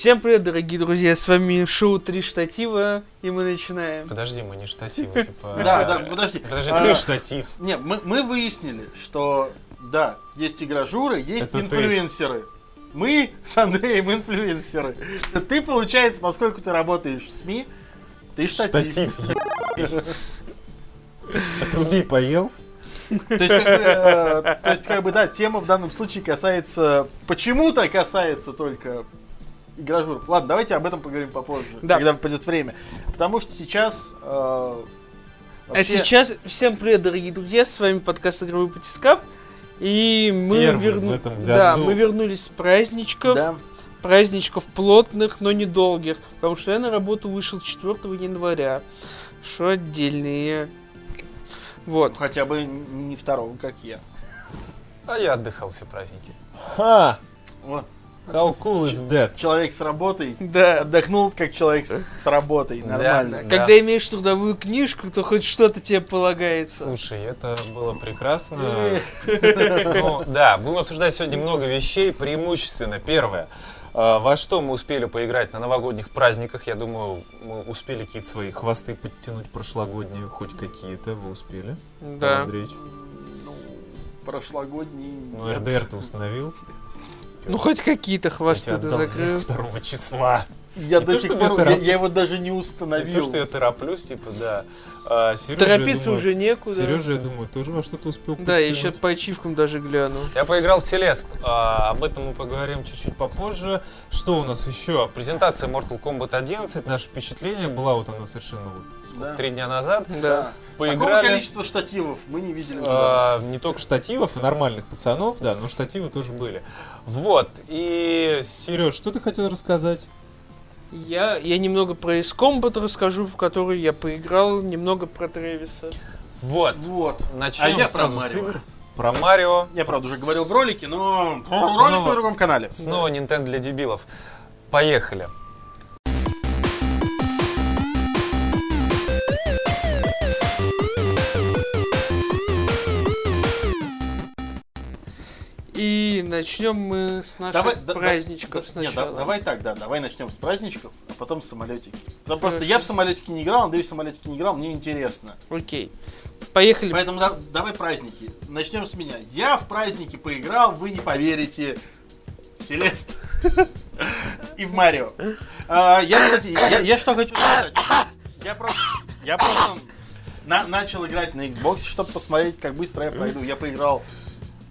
Всем привет, дорогие друзья, с вами шоу «Три штатива», и мы начинаем. Подожди, мы не штативы, типа... Да, да, подожди. Подожди, А, ты штатив. Не, мы, выяснили, что да, есть игражуры, есть инфлюенсеры. Мы с Андреем инфлюенсеры. Ты, получается, поскольку ты работаешь в СМИ, ты штатив. Штатив. Отруби поел? То есть, как бы, э, то есть, как бы, да, тема в данном случае касается, почему-то касается только игражуров. Ладно, давайте об этом поговорим попозже, Да. когда придет время. Потому что сейчас... э, А вообще- сейчас всем привет, дорогие друзья, с вами подкаст «Игровой батискаф», и мы, верну- в этом Да, мы вернулись с праздничков, Да. праздничков плотных, но недолгих, потому что я на работу вышел 4 января, что отдельные. Вот. Хотя бы не второго, как я. А я отдыхал все праздники. Ха! Вот. How cool is that? Человек с работой Да. отдохнул, как человек с, с работой. Нормально. Да. Когда имеешь трудовую книжку, то хоть что-то тебе полагается. Слушай, это было прекрасно. Ну, да, будем обсуждать сегодня много вещей. Преимущественно, первое. э, Во что мы успели поиграть на новогодних праздниках? Я думаю, мы успели какие-то свои хвосты подтянуть прошлогодние, хоть какие-то вы успели. Да. Андреич. Ну, прошлогодний... Ну. РДР ты установил. Ну хоть какие-то хвосты ты закрыл. 2 числа. Я Не до то, сих пор... Я, я его даже не Не установил. то, что я тороплюсь, типа, да. А, Сережа, Торопиться думаю, уже некуда. Сережа, я думаю, тоже во что-то успел Да, я еще по ачивкам даже гляну. Я поиграл в Селест. А, об этом мы поговорим чуть-чуть попозже. Что у нас еще? Презентация Mortal Kombat 11. Наше впечатление была вот она совершенно вот сколько, Да. три дня назад. Да. Такого Поиграли. количества штативов мы не видели. А, не только штативов и нормальных пацанов, да, но штативы тоже были. Вот. И Сереж, что ты хотел рассказать? Я, я немного про Ace Combat расскажу, в который я поиграл, немного про Тревиса. Вот. Вот. Начнем А я про сразу с Марио. игр. Про Марио. Я, правда, уже говорил в ролике, но Снова- ролик на другом канале. Снова Nintendo для дебилов. Поехали. И начнем мы с наших Давай, да- праздничков да- нет, сначала. да- давай так, да, давай начнем с праздничков, а потом с самолетики. Потому просто Хорошо. я в самолетики не играл, Андрей в самолетики не играл, мне интересно. Окей. Поехали. Поэтому да- давай праздники. Начнем с меня. Я в праздники поиграл, вы не поверите, в Селест и в Марио. А, Я, кстати, я, что хочу сказать. Я просто, я просто на- начал играть на Xbox, чтобы посмотреть, как быстро я пройду. Я поиграл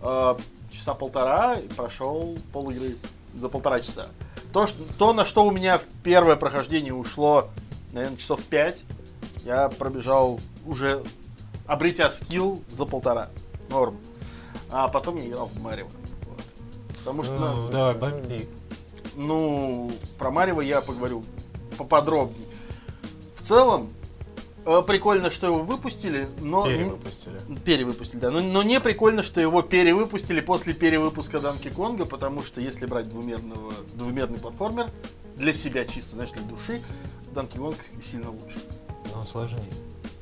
э, часа полтора и прошел пол игры за полтора часа. То, что, то, на что у меня в первое прохождение ушло, наверное, часов пять, я пробежал уже обретя скилл за полтора. Норм. А потом я играл в Марио. Вот. Потому что, Ну, давай, бомби. ну, про Марио я поговорю поподробнее. В целом, прикольно, что его выпустили, но... Перевыпустили. Перевыпустили, да. Но, но не прикольно, что его перевыпустили после перевыпуска Данки Конга, потому что если брать двумерного, двумерный платформер, для себя чисто, знаешь, для души, Данки Конг сильно лучше. Но сложнее.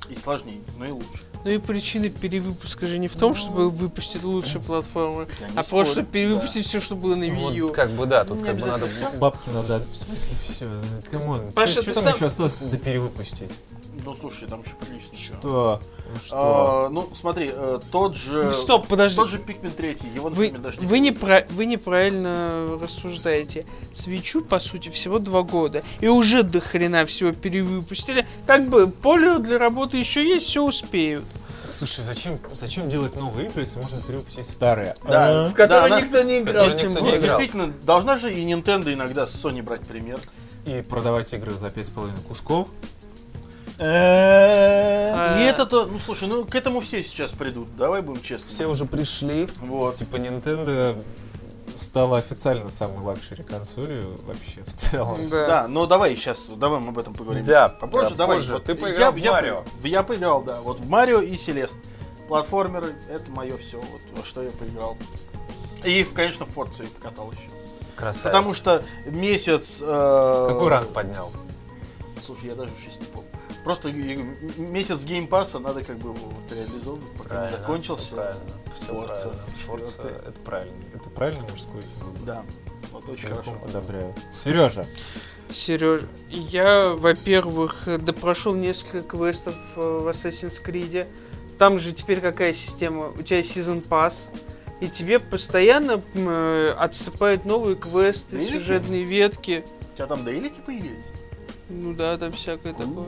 И сложнее, но и лучше. Ну и причина перевыпуска же не в том, чтобы выпустить лучшие платформы, а спорю, просто чтобы перевыпустить все, что было на Wii U. Вот как бы да, тут Не как бы надо... обязательно всё. Бабки надо... В смысле все? Come on. Паша, Что ты там сам- еще осталось до перевыпустить? Ну, слушай, там еще прилично. Что? Ну что? А, ну, смотри, э, тот же... Стоп, подожди. Тот же Pikmin 3, его, Вы, даже вы, не про, вы неправильно рассуждаете. Свечу, по сути, всего два года. И уже до хрена всего перевыпустили. Как бы поле для работы еще есть, все успеют. Слушай, зачем, зачем делать новые игры, если можно перевыпустить старые? Да, А? В которые она- никто не играл, никто Не, не играл. действительно, должна же и Nintendo иногда с Sony брать пример. И продавать игры за 5,5 кусков. И это-то, ну слушай, ну к этому все сейчас придут, давай будем честны. Все уже пришли. Вот. Типа Nintendo стала официально самой luxury консолью вообще в целом. Да. Да, но давай сейчас, давай мы об этом поговорим. Да, попозже, да, давай. позже. Вот Ты поиграл в я, Марио. Я, я поиграл, да, вот в Марио и Celeste. Платформеры, это мое все, вот во что я поиграл. И, в, конечно, в Форцу я покатал еще. Красавец. Потому что месяц... э, Какой ранг поднял? Слушай, я даже сейчас не помню. Просто месяц Game Pass а надо как бы вот реализовывать, пока Правильно, не закончился. всё правильно, все. Forza четвёртый. это правильно. Это правильный мужской выбор. Да, вот очень Целиком хорошо. одобряю. Сережа. Сереж, я, во-первых, допрошел несколько квестов в Assassin's Creed. Там же теперь какая система? У тебя Season Pass, и тебе постоянно э, отсыпают новые квесты, Дейлики? сюжетные ветки. У тебя там дейлики появились? Ну да, там всякое такое.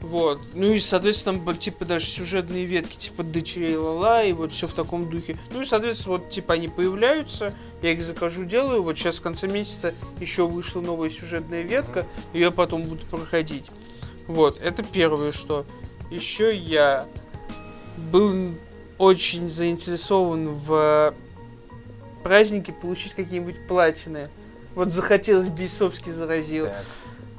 Вот. Ну и, соответственно, там, типа, даже сюжетные ветки, типа, дочерей Лала, и вот все в таком духе. Ну и, соответственно, вот, типа, они появляются, я их закажу, делаю. Вот сейчас в конце месяца еще вышла новая сюжетная ветка, ее потом буду проходить. Вот, это первое, что. Еще я был очень заинтересован в празднике получить какие-нибудь платины. Вот захотелось, бейсовский заразил. Так.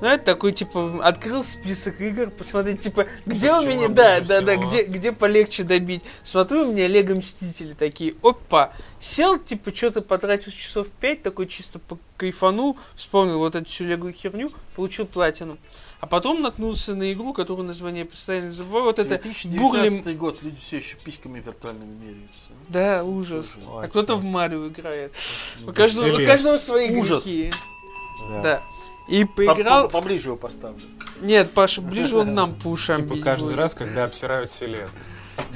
Ну, это такой, типа, открыл список игр, посмотреть, типа, где у меня, да, да, да, всего? где, где полегче добить. Смотрю, у меня Лего Мстители такие, опа, сел, типа, что-то потратил часов 5, такой чисто кайфанул, вспомнил вот эту всю Лего херню, получил платину. А потом наткнулся на игру, которую название постоянно забываю, вот это 2019 год, люди все еще письками виртуальными меряются. Да, ужас. Слушай, А кто-то в Марио играет. У Да каждого, у каждого свои Ужас. грехи. Да. Да. И По- поиграл... по- Поближе его поставлю. Нет, Паша, ближе он нам по ушам Типа каждый раз, когда обсирают Селест.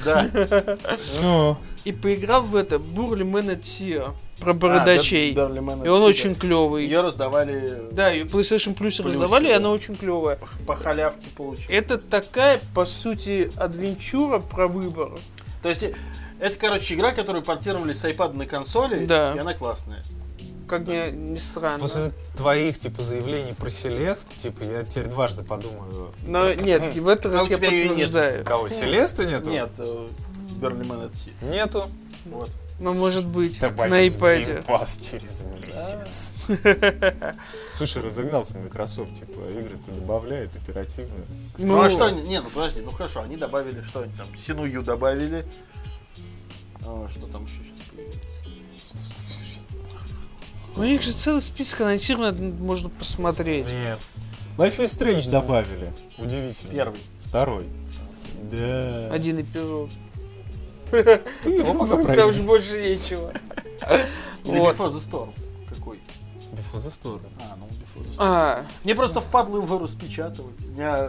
Да. Ну, И поиграл в это Бурли Мэн от Сиа про бородачей. А, Бер- Берли Мэн и он Отсида. очень клевый. Ее раздавали Да, ее PlayStation Plus Плюсе, раздавали, и да. она очень клевая. по, по халявке получили. Это такая, по сути, адвенчура про выбор. То есть э, это, короче, игра, которую портировали с iPad на консоли, Да. и она классная. Как мне ни странно. после твоих, типа, заявлений про Селест, типа, я теперь дважды подумаю. Но нет, и в этот раз я нет. подтверждаю. Кого, Селеста нету? Нет, э, Берли Мэн Отсида. Нету. Вот. Но может быть, на iPad. Pass через месяц. Слушай, разогнался Microsoft, типа, игры-то добавляет оперативно. Ну, а что они... Не, ну подожди, ну хорошо, они добавили что они там? Синую добавили. А, что там еще сейчас появилось? Ну, у них же целый список анонсирован, можно посмотреть. Нет. Life is Strange добавили. Удивительно. Первый. Второй. Да. Один эпизод. Ты его пока Там же больше нечего. Вот. Before the Storm. Какой? Before the Storm. А, ну Before the Storm. А, Мне просто впадло его распечатывать. Меня,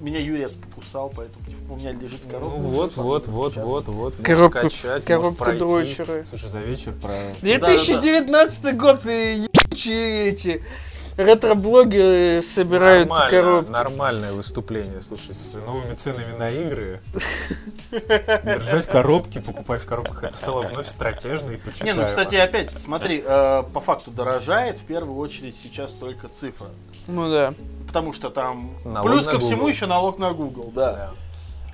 меня Юрец покусал, поэтому у меня лежит Ну коробка. вот, уже вот, вот, вот, вот. Можешь Коробка- скачать, пройти. дрочеры. Слушай, за вечер про... 2019 год и ебучие эти ретро-блогеры собирают Нормально, коробки. нормальное выступление. Слушай, с новыми ценами на игры держать коробки, покупать в коробках, это стало вновь стратежно и почитаемо. Не, ну, кстати, опять, смотри, э, по факту дорожает в первую очередь сейчас только цифра. Ну да. Потому что там Налог плюс на ко всему Google. еще налог на Google, да. Да.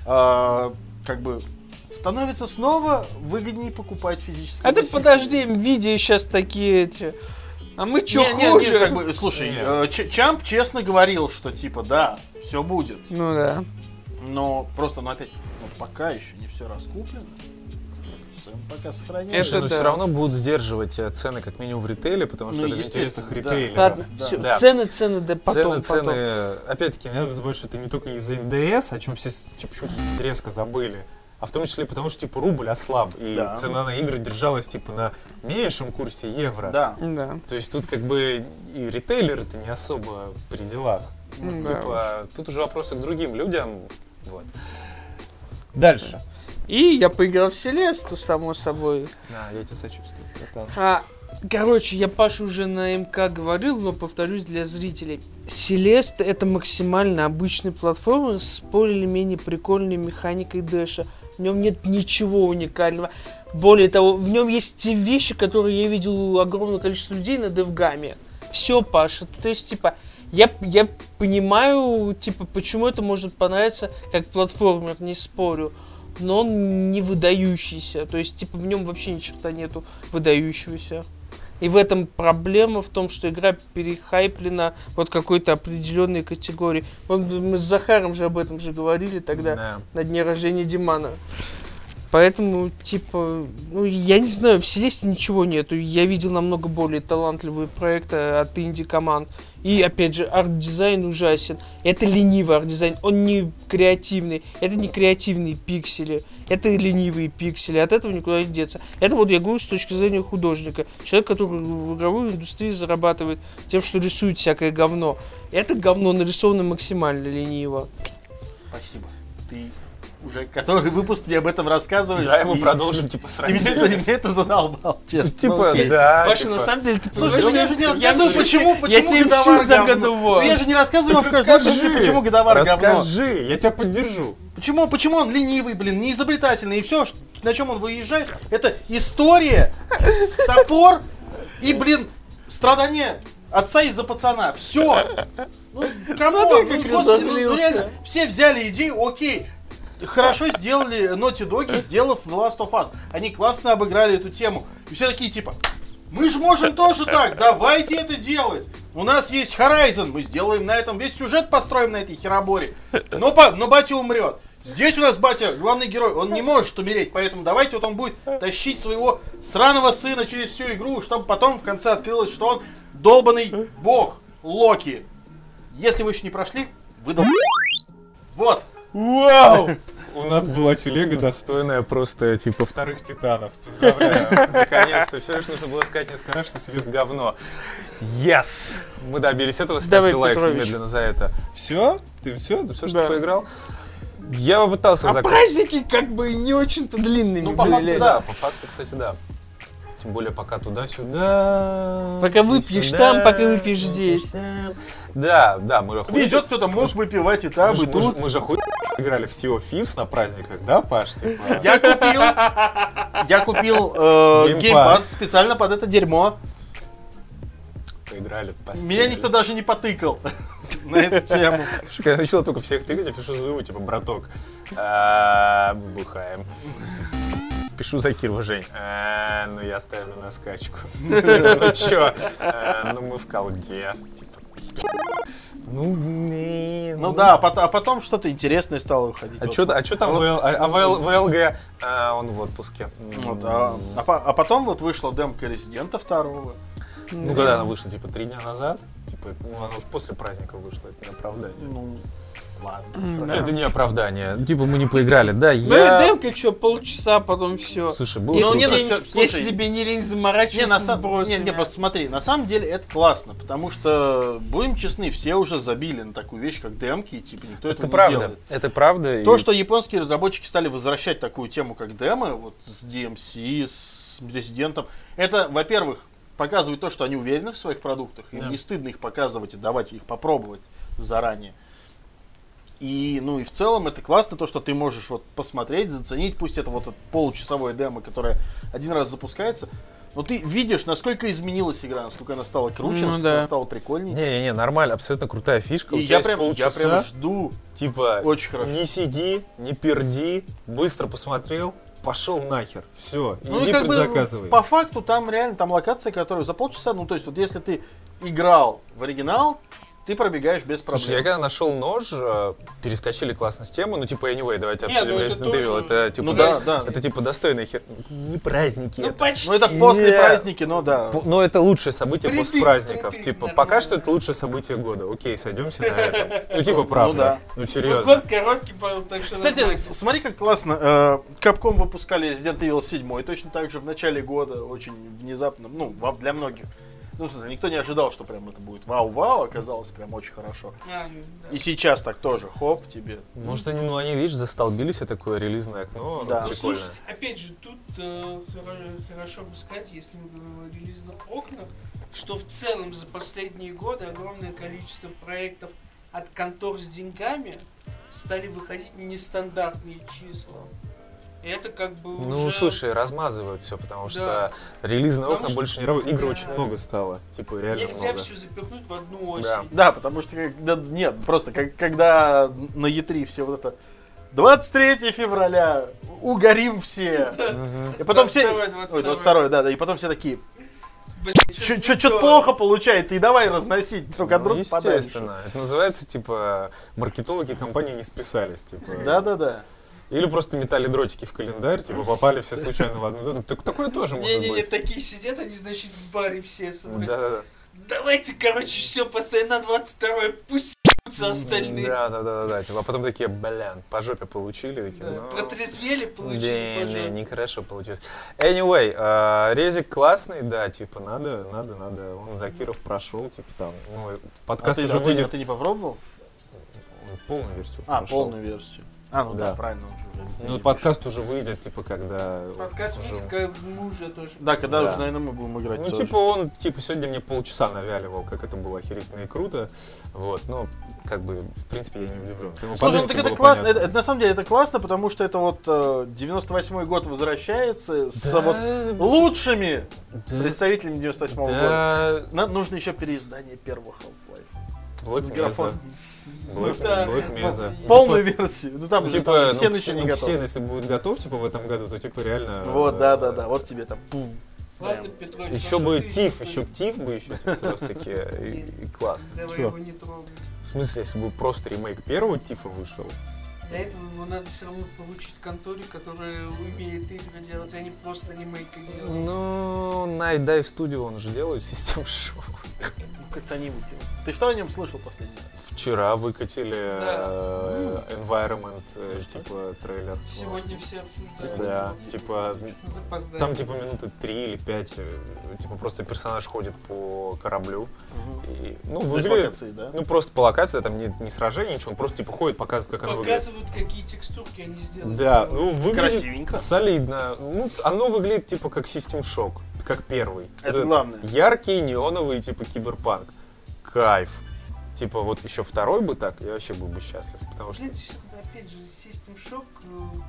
А, как бы становится снова выгоднее покупать физические А ты подожди, видео сейчас такие эти. А мы чё Не, не, не, хуже? как бы, слушай, Не. э, Ч- Чамп честно говорил, что типа да, все будет. Ну да. Но просто, ну опять, ну, пока еще не все раскуплено. Цены пока сохраняются. Слушай, Это но да. все равно будут сдерживать э, цены как минимум в ритейле, потому что Ну, это в интересах да. ритейлеров. Ладно, да. всё, Да. цены, цены, да потом, цены, потом. цены. Опять-таки, не надо забывать, что это не только из-за НДС, о чем все типа, почему-то резко забыли, а в том числе потому, что типа рубль ослаб, и Да. цена на игры держалась типа на меньшем курсе евро. Да. Да. То есть тут как бы и ритейлеры-то не особо при делах. М, да Типа, тут уже вопросы к другим людям. Вот. Дальше. И я поиграл в Селесту, само собой. Да, я тебе сочувствую, братан. А, короче, я Паша уже на МК говорил, но повторюсь для зрителей. Селеста это максимально обычный платформер с более или менее прикольной механикой дэша. В нем нет ничего уникального. Более того, в нем есть те вещи, которые я видел у огромного количества людей на девгаме. Все, Паша. То есть, типа, я, я понимаю, типа, почему это может понравиться как платформер, не спорю. Но он не выдающийся. То есть, типа, в нем вообще ни черта нету выдающегося. И в этом проблема в том, что игра перехайплена вот какой-то определенной категории. Мы с Захаром же об этом же говорили тогда Да. на дне рождения Димана. Поэтому, типа, ну, я не знаю, в Селесте ничего нету. Я видел намного более талантливые проекты от инди-команд. И, опять же, арт-дизайн ужасен. Это ленивый арт-дизайн, он не креативный. Это не креативные пиксели, это ленивые пиксели. От этого никуда не деться. Это вот я говорю с точки зрения художника. Человек, который в игровой индустрии зарабатывает тем, что рисует всякое говно. Это говно нарисовано максимально лениво. Спасибо. Ты уже который выпуск мне об этом рассказываешь. Да, мы и- продолжим, типа, с И меня, это- задолбал, честно. Ну, Типа, да. Паша, типа, на самом деле, ты Слушай, понимаешь, ну я же не рассказываю, почему, я почему тебе God of War говно. Ну я же не рассказываю в каждом Расскажи, выпуске, почему God of War говно. Расскажи, я тебя поддержу. Почему, почему он ленивый, блин, неизобретательный, и все, на чем он выезжает, это история, топор и, блин, страдания отца из-за пацана. Все. Ну, ты ну, как господи, ну, разозлился. ну, реально, все взяли идею, окей, хорошо сделали Naughty Dog, сделав The Last of Us. Они классно обыграли эту тему. И все такие, типа, мы же можем тоже так, давайте это делать. У нас есть Horizon, мы сделаем на этом весь сюжет построим на этой хероборе. Но, но батя умрет. Здесь у нас батя, главный герой, он не может умереть, поэтому давайте вот он будет тащить своего сраного сына через всю игру, чтобы потом в конце открылось, что он долбанный бог Локи. Если вы еще не прошли, вы дол... Вот. Вау! У нас была телега, достойная просто, типа, вторых титанов. Поздравляю. Наконец-то. Все, что нужно было сказать несколько раз, что Селест говно. Yes! Мы добились этого. Ставьте лайк Петрович. немедленно за это. Все? Ты все? Ты все, что Да. поиграл? Я попытался А закончить. праздники как бы не очень-то длинными Ну, по были. факту, да. по факту, кстати, да. Тем более пока туда-сюда. Пока выпьешь сюда, там, пока выпьешь здесь. Да, да, мы же хуй- Везет кто-то мог выпивать и там, мы же- и тут. Мы же хуй играли в Sea of Thieves на праздниках, да, Паш? Типа, Я купил, я купил э, Game Game Pass. Pass специально под это дерьмо. поиграли. Меня никто даже не потыкал на эту тему. Когда я начал только всех тыкать, я пишу Зуеву, типа, браток, а, бухаем. Пишу за Кирова, Жень. «А, ну я ставлю на скачку. Ну чё? «А, Ну мы в колде. Типа, ну, блин. Ну да, а а потом что-то интересное стало выходить. А Вот. чё, а чё там Вот. ВЛ, а, ВЛ- ВЛГ? А, он в отпуске. Вот, а, а а потом вот вышла демка Резидента второго. Ну, когда она вышла, типа, три дня назад, типа, ну, она уже после праздника вышла, это не оправдание. Ну, ладно. Это не оправдание. Типа, мы не поиграли, да, Ну я... и демка что, полчаса, потом все. Слушай, был Если, не, ну, тебе, всё, слушай. если тебе не лень Не, заморачиваться на с самом бросами. не, не, просто смотри, на самом деле это классно, потому что, будем честны, все уже забили на такую вещь, как демки, и типа никто этого Это не правда, делает. это правда. То, и- что японские разработчики стали возвращать такую тему, как демы, вот с DMC, с Резидентом, это, во-первых, показывает то, что они уверены в своих продуктах, им Да. не стыдно их показывать и давать их попробовать заранее. И, ну, и в целом это классно, то, что ты можешь вот посмотреть, заценить, пусть это вот это получасовое демо, которое один раз запускается, но ты видишь, насколько изменилась игра, насколько она стала круче, Ну насколько да. она стала прикольнее. Не-не-не, нормально, абсолютно крутая фишка. И У я прям, я полчаса, прям жду. типа, Очень хорошо. не сиди, не перди, быстро посмотрел, пошел нахер, все, Ну и иди как бы предзаказывай. по факту там реально там локация, которая за полчаса, ну то есть вот если ты играл в оригинал, ты пробегаешь без проблем. Слушай, я когда нашел нож, э, перескочили классно с темы, ну типа anyway, давайте Не, обсудим ну это Resident Evil, тоже- это типа, Ну да- да, да. это типа достойные хер... не праздники. Ну это. почти. Ну это после Не. праздники, но да. П- Но это лучшее событие Впритык, после праздников. Типа, нормально. пока что это лучшее событие года. Окей, сойдемся на этом. Ну, типа, правда. да. Ну, серьезно. год короткий был, так что Кстати, смотри, как классно. э, Capcom выпускали Resident Evil 7, и точно так же в начале года, очень внезапно, ну, для многих. Ну, никто не ожидал, что прям это будет вау-вау, оказалось прям очень хорошо. Ну. И сейчас так тоже, хоп, тебе. Может, они, ну, они, видишь, застолбились, и такое релизное окно. Да. ну, Ну, слушайте, опять же, тут э, хоро- хорошо бы сказать, если мы говорим о релизных окнах, что в целом за последние годы огромное количество проектов от контор с деньгами стали выходить нестандартные числа. Это как бы Ну, уже... слушай, размазывают все, потому Да. что релизные Потому окна что- больше не работают. Игр Да. очень много стало. Типа, реально Нельзя много. все запихнуть в одну осень. Да. Да, потому что когда, нет, просто как, когда на Е3 все вот это 23 февраля, угорим все. И потом все... 22, Ой, 22. 22, да, да, и потом все такие, Блин, что-то плохо получается, и давай разносить друг от Ну, друга подальше. естественно. Это называется, типа, маркетологи компании не списались. Типа. Да, да, да. Или просто метали дротики в календарь, типа попали все случайно в одну. Ну, так- Такое тоже может Не-не-не, быть. такие сидят, они, значит, в баре все собрались. Да, Давайте, короче, все поставим на 22 пусть остальные. да, да, да, да, да. Типа, а потом такие, блин, по жопе получили, такие, Да, ну, Протрезвели, получили, Не, не, нехорошо получилось. Anyway, э, резик классный, да, типа, надо, надо, надо. Он Закиров прошел, типа, там, ну, А подкаст ты, уже а ты- а выйдет. ты не попробовал? Полную версию уже А, прошел. полную версию. А, ну да, Да. правильно, он же уже Ну, рецензию подкаст уже выйдет, типа, когда... Подкаст уже- выйдет, как мы уже тоже. Да, когда Да. уже, наверное, мы будем играть Ну, тоже. типа, он, типа, сегодня мне полчаса навяливал, как это было охерительно и круто. Вот, ну, как бы, в принципе, я не удивлен. Слушай, ну так это классно, это, это на самом деле это классно, потому что это вот э, 98-й год возвращается с Да, вот лучшими да, представителями 98-го года. да, На- нужно еще переиздание первого Half-Life. Black графоном. Black, да, Black Mesa. да. Полную версию. Ну там Ну, же типа, там ну, все Ксен- еще не ну, готовы. если будет готов, типа, в этом году, то, типа, реально... Вот, э, да, да, да. Вот тебе там. пум. Ладно, Петрович, Еще ну бы Тиф, еще Тиф бы еще, типа, сразу таки, и, и классно. Давай его не трогать. В смысле, если бы просто ремейк первого Тифа вышел? Для этого его надо все равно получить конторе, которая умеет игры делать, а не просто ремейка делать. Ну, Night Dive Studio, он же делает систем шоу. Ну, как-то не вытянул. Ты что о нем слышал последний раз? Вчера выкатили Да. э, Environment, э, типа, трейлер. Сегодня все обсуждают. Да, типа, Запоздали. там типа минуты три или пять, э, типа просто персонаж ходит по кораблю. И, ну, выглядит, локации, да? ну просто по локации, там не, не сражение, ничего, он просто типа ходит, показывает, как оно выглядит. Показывают, какие текстурки они сделали. Да, ну выглядит Красивенько. солидно. Ну, оно выглядит типа как System Shock, как первый. Это Вот главное. Яркий, неоновый, типа киберпанк. Кайф. Типа вот еще второй бы так, я вообще был бы счастлив, потому что... Опять же, System Shock, э,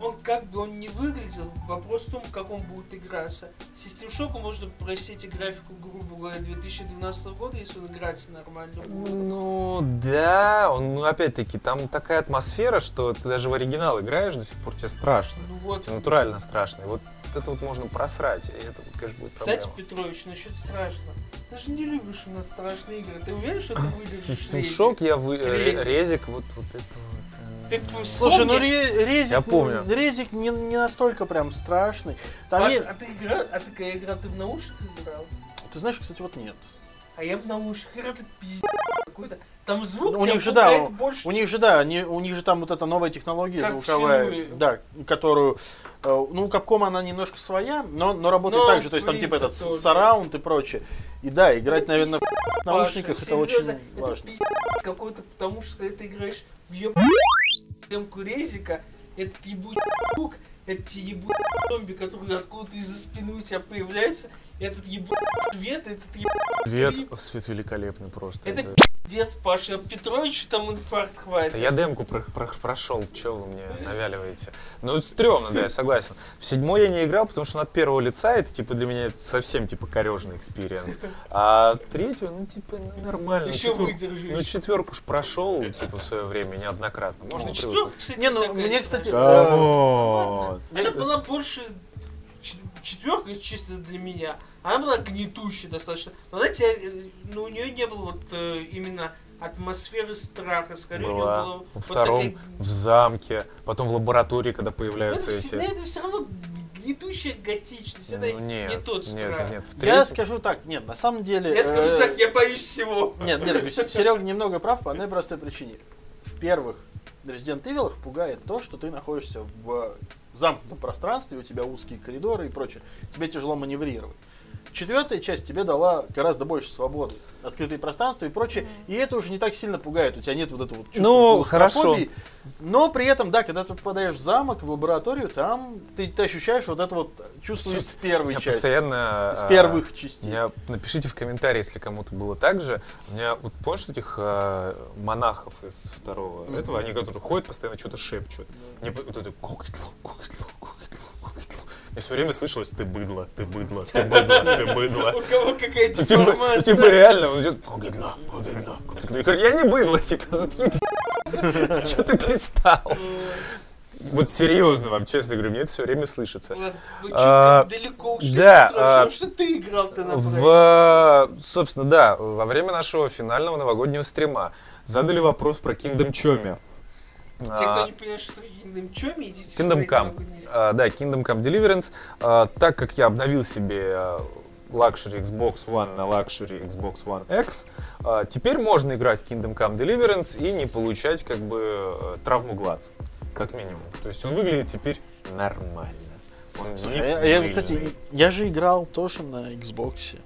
он как бы он не выглядел, вопрос в том, как он будет играться. System Shock можно простить и графику, грубо говоря, 2012 года, если он играется нормально. Ну, да, он, ну, опять-таки, там такая атмосфера, что ты даже в оригинал играешь до сих пор, тебе страшно. Ну вот. Тебе натурально страшно. И вот это вот можно просрать, и это, конечно, будет проблема. Кстати, Петрович, насчет страшно. Ты же не любишь у нас страшные игры. Ты уверен, что ты выйдешь Систем шок я вы... э, Резик. резик, вот, вот это вот. Ты э, Слушай, ну вспомни- ре- резик, Я помню. ну, резик не, не настолько прям страшный. Там Паша, е- а ты играл, а ты когда играл, ты в наушниках играл? Ты знаешь, кстати, вот нет. А я в наушниках играл, это пиздец какой-то. Там звук у них же, да, больше, У них же, да, они, у них же там вот эта новая технология Как звуковая, да, которую, э, ну, у Капкома она немножко своя, но, но работает Но так же, то есть там типа этот тоже. сараунд и прочее. И да, играть, Это наверное, в наушниках Паша, это очень серьезно, это важно. какой-то, потому что когда ты играешь в еб... демку резика, этот ебучий звук, эти ебучие зомби, которые откуда-то из-за спины у тебя появляются, этот ебучий свет, этот ебучий Свет, свет великолепный просто. Это это- пиздец, Паша, Петровичу там инфаркт хватит. Да я демку про- про- прошел, что вы мне навяливаете? Ну, стрёмно, да, я согласен. В седьмой я не играл, потому что он от первого лица, это, типа, для меня это совсем, типа, корежный experience. А третью, ну, типа, ну, нормально. Еще четвер- выдержишь. Ну, четверку ж прошел, типа, в свое время неоднократно. Можно Ну, четверка, кстати, Не, ну, такая мне, кстати, э, Come on! Она была больше четверка чисто для меня. Она была гнетущей достаточно. Но знаете, э, ну, у нее не было вот э, именно атмосферы страха. Скорее, у Была нее было во вот втором, такая... в замке, потом в лаборатории, когда Ну, появляются это, эти... всегда это все равно гнетущая готичность. Это Ну, нет, не тот нет, страх. нет, в Я третьем- скажу так, нет, на самом деле... Я скажу э, так, я боюсь всего. Нет, нет, Серега немного прав по одной простой причине. В первых Resident Evil пугает то, что ты находишься в замкнутом пространстве, у тебя узкие коридоры и прочее. Тебе тяжело маневрировать. Четвертая часть тебе дала гораздо больше свободы, открытые пространства и прочее, и это уже не так сильно пугает, у тебя нет вот этого вот чувства Ну, клаустрофобии. Но при этом, да, когда ты попадаешь в замок, в лабораторию, там ты, ты ощущаешь вот это вот чувство из первой Я части. постоянно... Из а, первых частей. меня, напишите в комментарии, если кому-то было так же. У меня, вот помнишь этих э, монахов из второго этого, они которые ходят, постоянно что-то шепчут. Мне вот это кукитло, кукитло, кукитло, Мне все время слышалось, ты быдло, ты быдло, ты быдло, ты быдло. У кого какая Ну, Типа, ну, типа реально, он идет, кукитло, кукитло, кукитло. Я говорю, я не быдло, типа, заткни Что ты пристал? Вот серьезно вам, честно говорю, мне это все время слышится. Вы А, далеко ушли, да, а, что ты играл-то на. В, собственно, да, во время нашего финального новогоднего стрима задали вопрос про Kingdom Chomi. Те, кто А, не понимает, что Kingdom Come, идите Kingdom Come. А, да, Kingdom Come Deliverance. А, так как я обновил себе Luxury Xbox One на Luxury Xbox One X, теперь можно играть в Kingdom Come Deliverance и не получать как бы э, травму глаз, как минимум. То есть он выглядит теперь нормально. Он я, я, кстати, я же играл тоже на Xbox.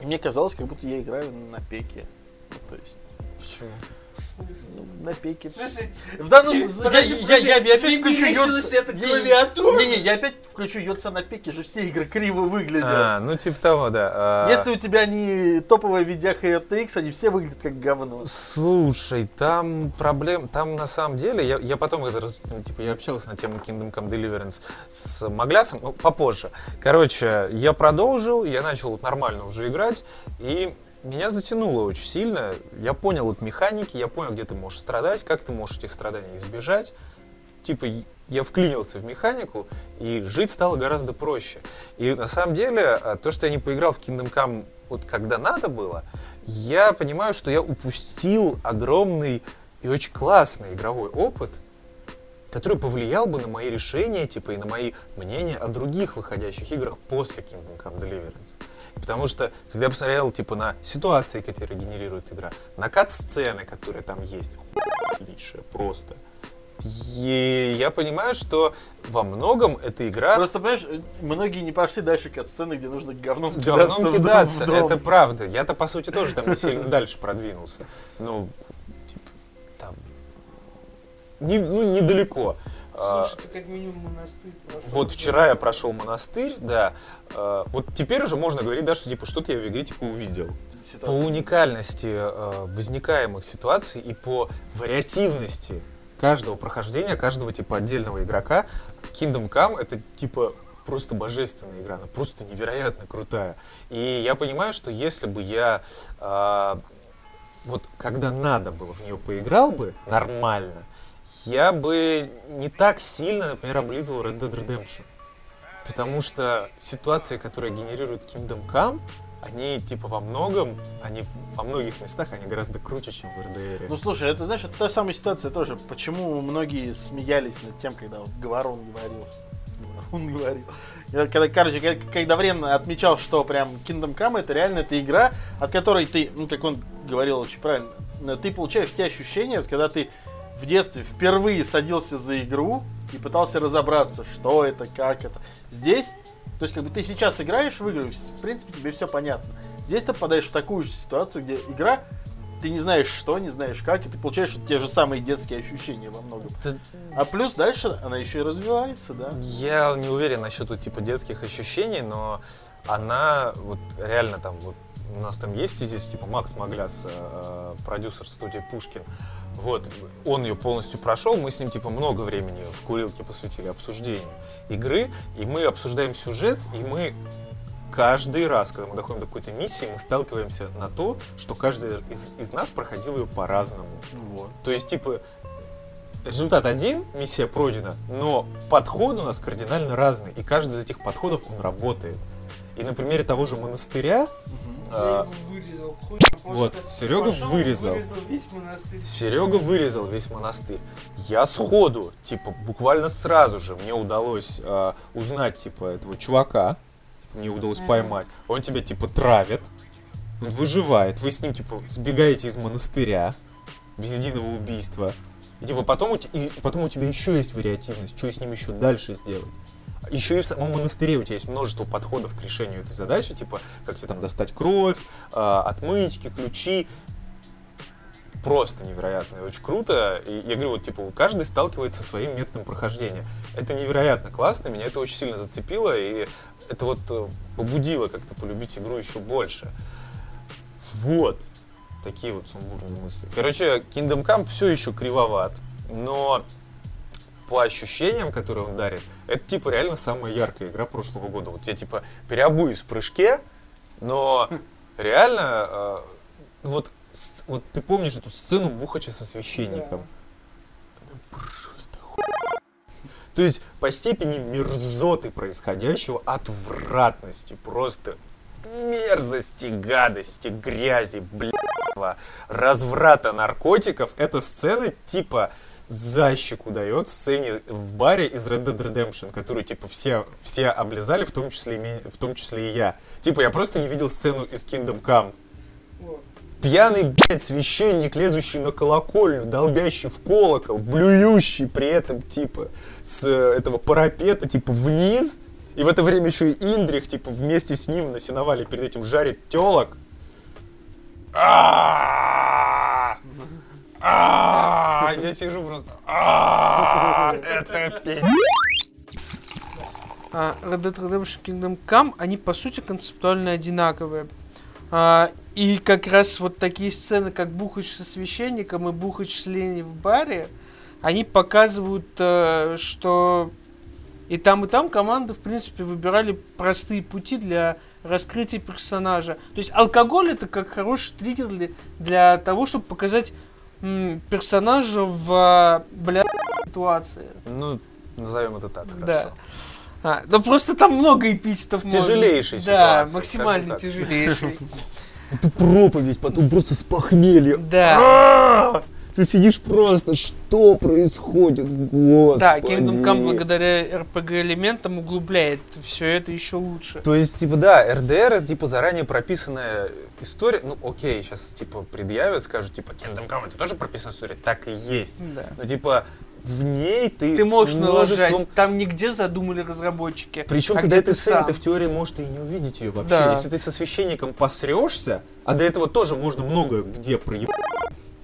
И мне казалось, как будто я играю на пеке. Ну, то есть, Почему? В смысле? на пеке. В смысле, В данном случае я, я, я, опять включу это клавиатура? Не-не, я опять включу Йодца на пеке, же все игры криво выглядят. А, ну типа того, да. А, Если у тебя не топовая видяха RTX, они все выглядят как говно. Слушай, там проблем, там на самом деле, я, я потом это, раз- ну, типа, я общался на тему Kingdom Come Deliverance с Маглясом, ну, попозже. Короче, я продолжил, я начал вот нормально уже играть, и меня затянуло очень сильно. Я понял вот механики, я понял, где ты можешь страдать, как ты можешь этих страданий избежать. Типа, я вклинился в механику, и жить стало гораздо проще. И на самом деле, а, то, что я не поиграл в Kingdom Come вот когда надо было, я понимаю, что я упустил огромный и очень классный игровой опыт, который повлиял бы на мои решения, типа, и на мои мнения о других выходящих играх после Kingdom Come Deliverance. Потому что, когда я посмотрел, типа, на ситуации, которые генерирует игра, на кат-сцены, которые там есть, охуеннейшие просто, и я понимаю, что во многом эта игра Просто, понимаешь, многие не пошли дальше к сцены, где нужно говном кидаться. говном в дом- кидаться, в дом. это правда. Я-то, по сути, тоже там не сильно дальше продвинулся. Ну, типа, там, не, ну, недалеко. А, Слушай, ты как минимум монастырь прошел. Вот вчера я прошел монастырь, да. А, Вот теперь уже можно говорить, да, что типа что-то я в игре типа увидел. По Ситуация. уникальности э, возникаемых ситуаций и по вариативности каждого прохождения, каждого типа отдельного игрока, Kingdom Come это типа просто божественная игра, она просто невероятно крутая. И я понимаю, что если бы я э, вот когда надо было в нее поиграл бы нормально, я бы не так сильно, например, облизывал Red Dead Redemption. Потому что ситуации, которые генерирует Kingdom Come, они типа во многом, они во многих местах, они гораздо круче, чем в RDR. Ну слушай, это знаешь, это та самая ситуация тоже. Почему многие смеялись над тем, когда вот Говорон говорил. Он говорил. Когда, короче, когда, когда Врен отмечал, что прям Kingdom Come это реально это игра, от которой ты, ну как он говорил очень правильно, ты получаешь те ощущения, вот когда ты в детстве впервые садился за игру и пытался разобраться, что это, как это. Здесь, то есть как бы ты сейчас играешь в игры, в принципе тебе все понятно. Здесь ты попадаешь в такую же ситуацию, где игра ты не знаешь что, не знаешь как, и ты получаешь вот те же самые детские ощущения во многом. Это- А плюс дальше она еще и развивается, да. Я не уверен насчет вот, типа детских ощущений, но она вот реально там вот у нас там есть здесь типа Макс Магляс, э, продюсер студии Пушкин. Вот, он ее полностью прошел, мы с ним типа много времени в курилке посвятили обсуждению игры, и мы обсуждаем сюжет, и мы каждый раз, когда мы доходим до какой-то миссии, мы сталкиваемся на то, что каждый из, из нас проходил ее по-разному. Вот. То есть, типа, результат один, миссия пройдена, но подход у нас кардинально разный, и каждый из этих подходов, он работает. И на примере того же монастыря, Я а, вырезал. Хуй, вот, Серега пошел, вырезал. Вырезал весь монастырь. Серега вырезал весь монастырь. Я сходу, типа, буквально сразу же мне удалось а, узнать, типа, этого чувака. Мне удалось поймать. Он тебя, типа, травит. Он выживает. Вы с ним, типа, сбегаете из монастыря. Без единого убийства. И, типа, потом у, и потом у тебя еще есть вариативность. Что с ним еще дальше сделать. Еще и в самом монастыре у тебя есть множество подходов к решению этой задачи, типа, как тебе там достать кровь, а, отмычки, ключи просто невероятно очень круто. И я говорю, вот, типа, каждый сталкивается со своим методом прохождения. Это невероятно классно, меня это очень сильно зацепило, и это вот э, побудило как-то полюбить игру еще больше. Вот. Такие вот сумбурные мысли. Короче, Kingdom Come все еще кривоват, но по ощущениям, которые он дарит, это типа реально самая яркая игра прошлого года. Вот я типа переобуюсь в прыжке, но реально, э, вот, с- вот ты помнишь эту сцену Бухача со священником? Это просто. То есть по степени мерзоты происходящего, отвратности, просто мерзости, гадости, грязи, блядва, разврата наркотиков. Это сцена типа защику дает сцене в баре из Red Dead Redemption, которую, типа, все, все облизали, в том, числе, и в том числе и я. Типа, я просто не видел сцену из Kingdom Come. Пьяный, блядь, священник, лезущий на колокольню, долбящий в колокол, блюющий при этом, типа, с э, этого парапета, типа, вниз. И в это время еще и Индрих, типа, вместе с ним на перед этим жарит телок. А-а-а! А, Я сижу просто. А, Это пиздец. а, Red Dead Redemption Kingdom Come, они по сути концептуально одинаковые. А, и как раз вот такие сцены, как Бухач со священником и Бухач с Лени в баре, они показывают, э, что и там, и там команды, в принципе, выбирали простые пути для раскрытия персонажа. То есть алкоголь это как хороший триггер для, для того, чтобы показать персонажа в бля ситуации. Ну, назовем это так. Да. хорошо. А, ну просто там много эпитетов. можно. Тяжелейшей Да, максимально тяжелейший. Это проповедь, потом просто с похмелья. Да. Ты сидишь просто, что происходит, господи. Да, Kingdom Come благодаря RPG элементам углубляет все это еще лучше. То есть, типа, да, РДР это, типа, заранее прописанная история. Ну, окей, сейчас, типа, предъявят, скажут, типа, Kingdom Come это тоже прописанная история. Так и есть. Да. Но, типа, в ней ты... Ты можешь множеством- налажать, там нигде задумали разработчики. Причем а ты где до этой ты сцены, ты в теории, может, и не увидеть ее вообще. Да. Если ты со священником посрешься, а до этого тоже можно много где проебать,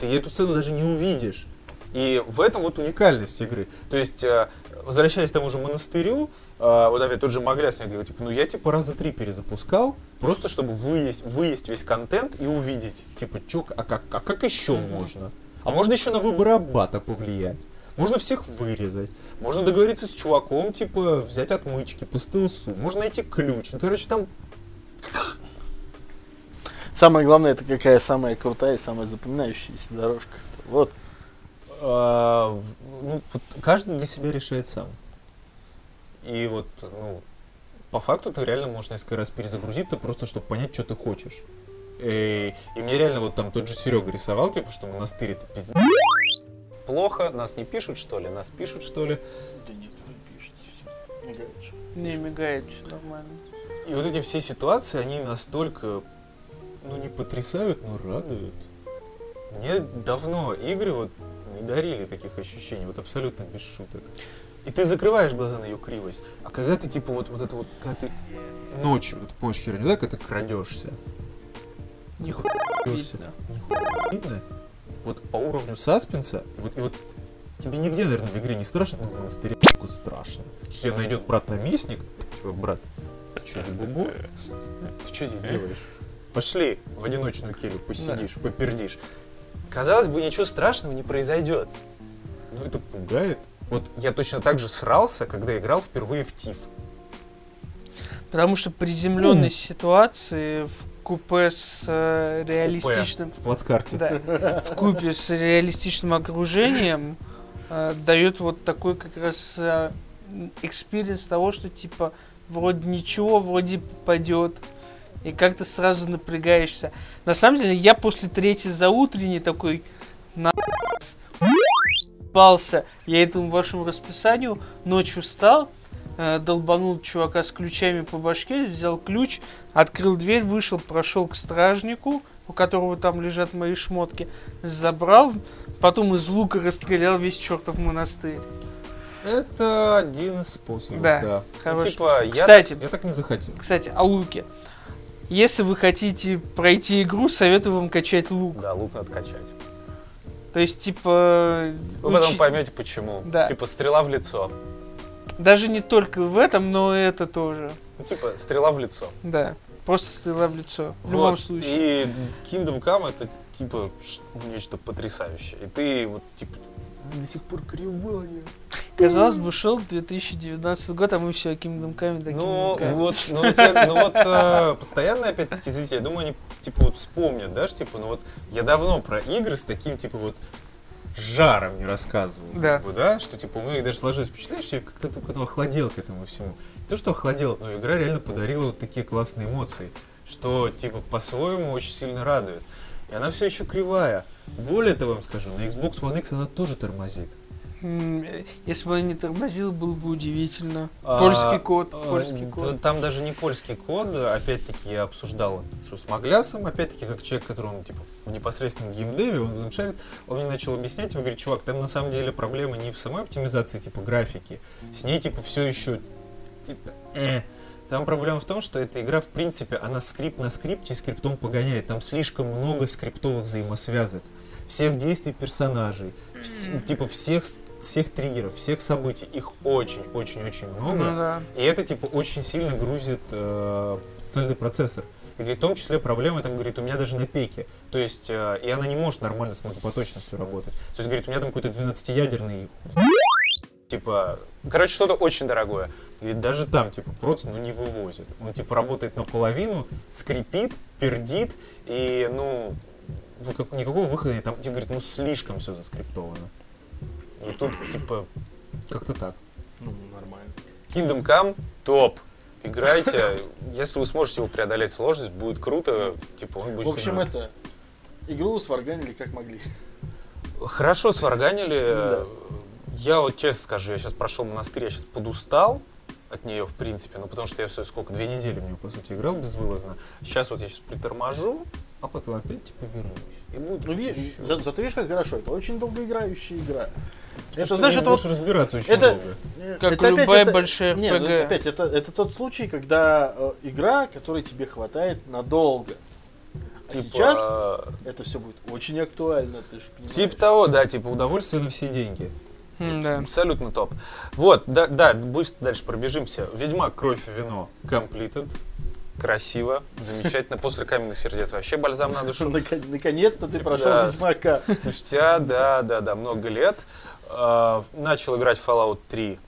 ты эту сцену даже не увидишь. И в этом вот уникальность игры. То есть, э, возвращаясь к тому же монастырю, э, вот опять тот же Магляс мне говорил, типа, ну я типа раза три перезапускал, просто чтобы выесть, выесть весь контент и увидеть, типа, чё, а как, а как еще можно? А можно еще на выбор аббата повлиять. Можно всех вырезать. Можно договориться с чуваком, типа, взять отмычки по стелсу. Можно найти ключ. Ну, короче, там Самое главное, это какая самая крутая и самая запоминающаяся дорожка. Вот. а, ну, вот каждый для себя решает сам. И вот, ну, по факту ты реально можешь несколько раз перезагрузиться, просто чтобы понять, что ты хочешь. И, и мне реально вот там тот же Серега рисовал, типа, что монастырь это пиздец. Плохо, нас не пишут, что ли? Нас пишут, что ли? Да нет, вы пишете все. Мигаешь. Не мигает, все нормально. И вот эти все ситуации, они настолько, ну, не потрясают, но радуют. Мне давно игры вот не дарили таких ощущений, вот абсолютно без шуток. И ты закрываешь глаза на ее кривость, а когда ты, типа, вот, вот это вот, когда ты ночью, вот помнишь херню, да, когда ты крадешься, Нихуя крадешься, видно. видно, вот по уровню саспенса, и вот, и вот тебе нигде, наверное, в игре не страшно, но в монастыре страшно. Что тебя найдет брат-наместник, типа, брат, ты что, бубу? Ты что здесь делаешь? Пошли в одиночную келью, посидишь, попердишь. Казалось бы, ничего страшного не произойдет. Но это пугает. Вот я точно так же срался, когда играл впервые в ТИФ. Потому что приземленность ситуации в купе с э, реалистичным... В плацкарте. Да, в купе с реалистичным окружением э, дает вот такой как раз э, experience того, что типа вроде ничего, вроде попадет. И как-то сразу напрягаешься. На самом деле, я после третьей заутренней такой наебался я этому вашему расписанию, ночью встал, э, долбанул чувака с ключами по башке, взял ключ, открыл дверь, вышел, прошел к стражнику, у которого там лежат мои шмотки, забрал, потом из лука расстрелял весь чертов монастырь. Это один из способов, Да, да. Ну, хороший типа, я Кстати, я так не захотел. Кстати, о луке. Если вы хотите пройти игру, советую вам качать лук. Да, лук надо качать. То есть, типа... Вы потом учи- поймете, почему. Да. Типа, стрела в лицо. Даже не только в этом, но это тоже. Ну, типа, стрела в лицо. Да. Просто стрела в лицо. В любом Вот. случае. И Kingdom Come это типа нечто потрясающее. И ты вот типа до сих пор кривая. Казалось бы, шел 2019 год, а мы все о Kingdom Come да Ну Kingdom Come. вот, ну вот, я- ну вот э, постоянно опять-таки зрители, я думаю, они типа вот вспомнят, да, типа, ну вот я давно про игры с таким типа вот жаром не рассказывал, Да. бы, да, что типа у многих даже сложилось впечатление, что я как-то только охладел к этому всему. То, что охладел, но игра реально подарила вот такие классные эмоции, что, типа, по-своему очень сильно радует. И она все еще кривая. Более того, вам скажу, на Xbox One X она тоже тормозит. Э, Если бы она не тормозила, было бы удивительно. А, Польский код, а, польский да код. Там даже не польский код, опять-таки я обсуждал что с Маглясом, опять-таки как человек, который он типа в непосредственном геймдеве, он там шарит, он мне начал объяснять, он говорит, чувак, там на самом деле проблема не в самой оптимизации типа графики, с ней типа все еще типа э. Там проблема в том, что эта игра, в принципе, она скрипт на скрипте скриптом погоняет. Там слишком много скриптовых взаимосвязок. Всех действий персонажей, вс- типа всех, всех триггеров, всех событий. Их очень-очень-очень много. Ну да. И это, типа, очень сильно грузит э, процессорный процессор. И говорит, в том числе проблема, там, говорит, у меня даже на пеке. То есть, э, и она не может нормально с многопоточностью работать. То есть, говорит, у меня там какой-то 12-ядерный Типа, короче, что-то очень дорогое. Говорит, даже там, типа, проц, ну, не вывозит. Он, типа, работает наполовину, скрипит, пердит, и, ну, никакого выхода нет. Там, типа, говорит, ну, слишком все заскриптовано. И тут, типа, как-то так. Ну, нормально. Kingdom Come топ. Играйте. Если вы сможете его преодолеть сложность, будет круто. Типа он будет В общем, сильно- это... Игру сварганили как могли. Хорошо сварганили. Да. Я вот честно скажу, я сейчас прошел монастырь, я сейчас подустал от нее, в принципе, ну потому что я все сколько, две недели в нее, по сути, играл безвылазно. Сейчас вот я сейчас приторможу, а потом опять, типа, вернусь. И будет Ну, ви- еще. за- зато видишь, как хорошо. Это очень долгоиграющая игра. Потому Это, знаешь, ты это вот... разбираться очень это- долго. э, Как это опять любая это- большая Не, ну, опять, это, это тот случай, когда э, игра, которой тебе хватает надолго. А Типа, сейчас это все будет очень актуально, ты же. Типа того, да, типа удовольствие на все деньги. Да. Абсолютно топ. Вот, да, да, быстро дальше пробежимся. Ведьмак, кровь и вино. Completed. Красиво, замечательно. После каменных сердец вообще бальзам на душу. Наконец-то ты Типа, прошел Ведьмака. Спустя, да, да, да, много лет э, начал играть в Fallout 3,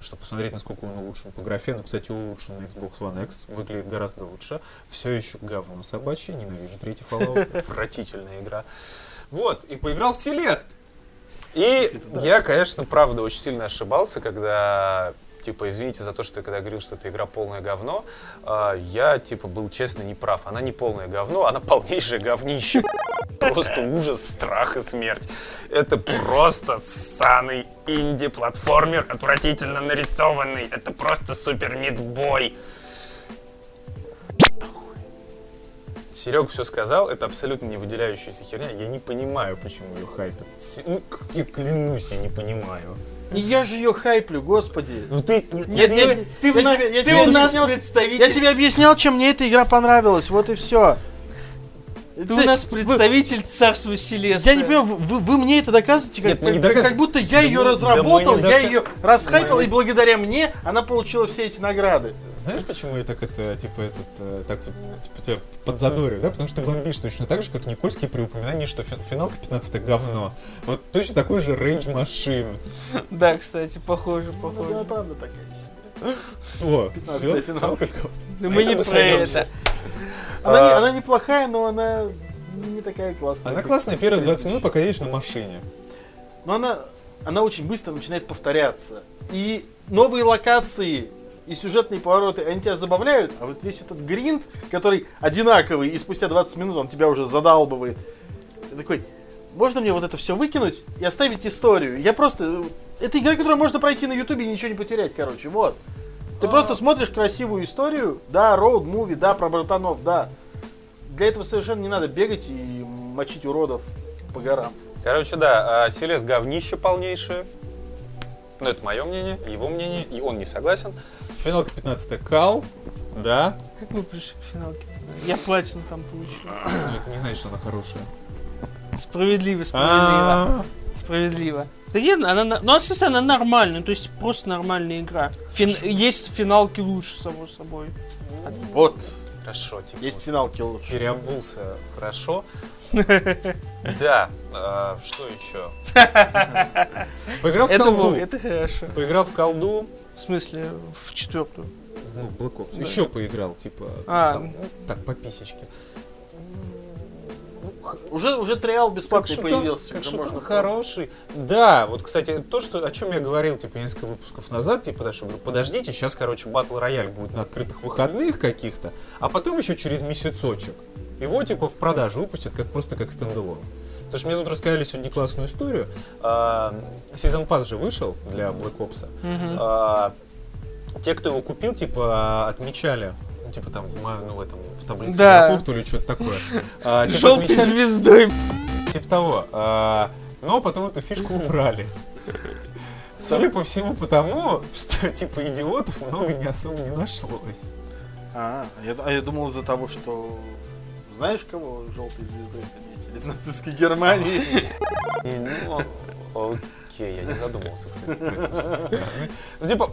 чтобы посмотреть, насколько он улучшен по графе. Ну, кстати, улучшен на Xbox One X, выглядит гораздо лучше. Все еще говно собачье, ненавижу третий Fallout, отвратительная игра. Вот, и поиграл в Селест. И да. я, конечно, правда очень сильно ошибался, когда типа, извините за то, что я когда говорил, что эта игра полное говно, а, я, типа, был честно неправ. Она не полное говно, она полнейшее говнище. Просто ужас, страх и смерть. Это просто ссаный инди-платформер, отвратительно нарисованный. Это просто супер мидбой. Серега все сказал, это абсолютно не выделяющаяся херня. Я не понимаю, почему ее хайпят. Ну, как я клянусь, я не понимаю. И я же ее хайплю, господи. Ну ты... Нет, Нет, нет, Ты, я тебе- я ты тебе у нас представитель. Я тебе объяснял, чем мне эта игра понравилась, вот и все. Ты у нас представитель царства Селеста. Я не понимаю, вы, вы мне это доказываете, как, Нет, мы не как- доказываем. как будто я Да ее мы- да разработал, не я ее расхайпал, Мы- и благодаря мне она получила все эти награды. Знаешь, почему я так это, типа, этот, э, так вот, типа, тебя подзадорю, да? Потому что ты бомбишь точно так же, как Никольский при упоминании, что фи- финалка 15 говно. Вот точно такой же рейдж машин. Да, кстати, похоже, Ну, похоже. она правда такая 15-я Фин- финалка. мы не про это. Она, не, А. она неплохая, но она не такая классная. Она классная первые 20 минут, пока едешь на машине. Но она, она очень быстро начинает повторяться. И новые локации и сюжетные повороты, они тебя забавляют, а вот весь этот гринд, который одинаковый, и спустя 20 минут он тебя уже задалбывает. Ты такой, можно мне вот это все выкинуть и оставить историю? Я просто... Это игра, которую можно пройти на ютубе и ничего не потерять, короче, вот. Ты просто смотришь красивую историю, да, роуд-муви, да, про братанов, да. Для этого совершенно не надо бегать и мочить уродов по горам. Короче, да, а, Селес говнище полнейшее. Ну, это мое мнение, его мнение, и он не согласен. Финалка 15 кал, да. Как мы пришли к финалке? Я платину там получил. Это не значит, что она хорошая. Справедливо, справедливо. А, Справедливо. Да нет, она, на- ну, естественно, она нормальная, то есть просто нормальная игра. Фин- есть финалки лучше, само собой. Вот, Хорошо, типа. есть финалки лучше. Переобулся хорошо. Да, а, что еще? Поиграл в Это, колду. это хорошо. Поиграл в колду. В смысле, в четвертую. Ну, Black Ops. Еще поиграл, типа, А. там, ну, так, по писечке. Уже, уже триал бесплатный шутан- появился. как уже можно хороший. Да, вот, кстати, то, что, о чем я говорил, типа, несколько выпусков назад, типа, да, что говорю, подождите, сейчас, короче, батл рояль будет на открытых выходных каких-то, а потом еще через месяцочек. Его, типа, в продажу выпустят как просто как стендалон. Потому что мне тут рассказали сегодня классную историю. А, Season Pass же вышел для Black Ops. А, те, кто его купил, типа, отмечали типа там в, ну, в этом в таблице Да. игроков, то ли что-то такое. А, типа, Желтой отмечали- звездой. Типа того. А, но потом эту фишку убрали. Судя по всему, потому, что типа идиотов много не особо не нашлось. А, я, а я думал из-за того, что... Знаешь, кого желтой звездой отметили в нацистской Германии? И, ну, окей, я не задумывался, кстати. Ну, типа,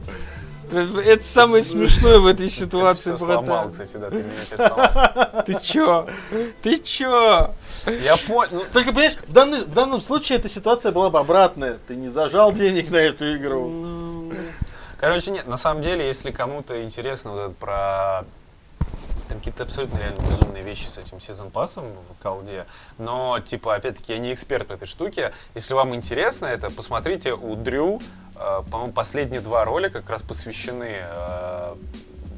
Это самое смешное в этой ты ситуации, все сломал, кстати, да, ты меня теперь сломал. Ты чё? Ты чё? Я понял, ну, Только, понимаешь, в, данный- в данном случае эта ситуация была бы обратная. Ты не зажал денег на эту игру. Короче, нет, на самом деле, если кому-то интересно вот это про там какие-то абсолютно реально безумные вещи с этим сезон пассом в колде, но, типа, опять-таки, я не эксперт в этой штуке. Если вам интересно это, посмотрите у Дрю, э, по-моему, последние два ролика как раз посвящены э,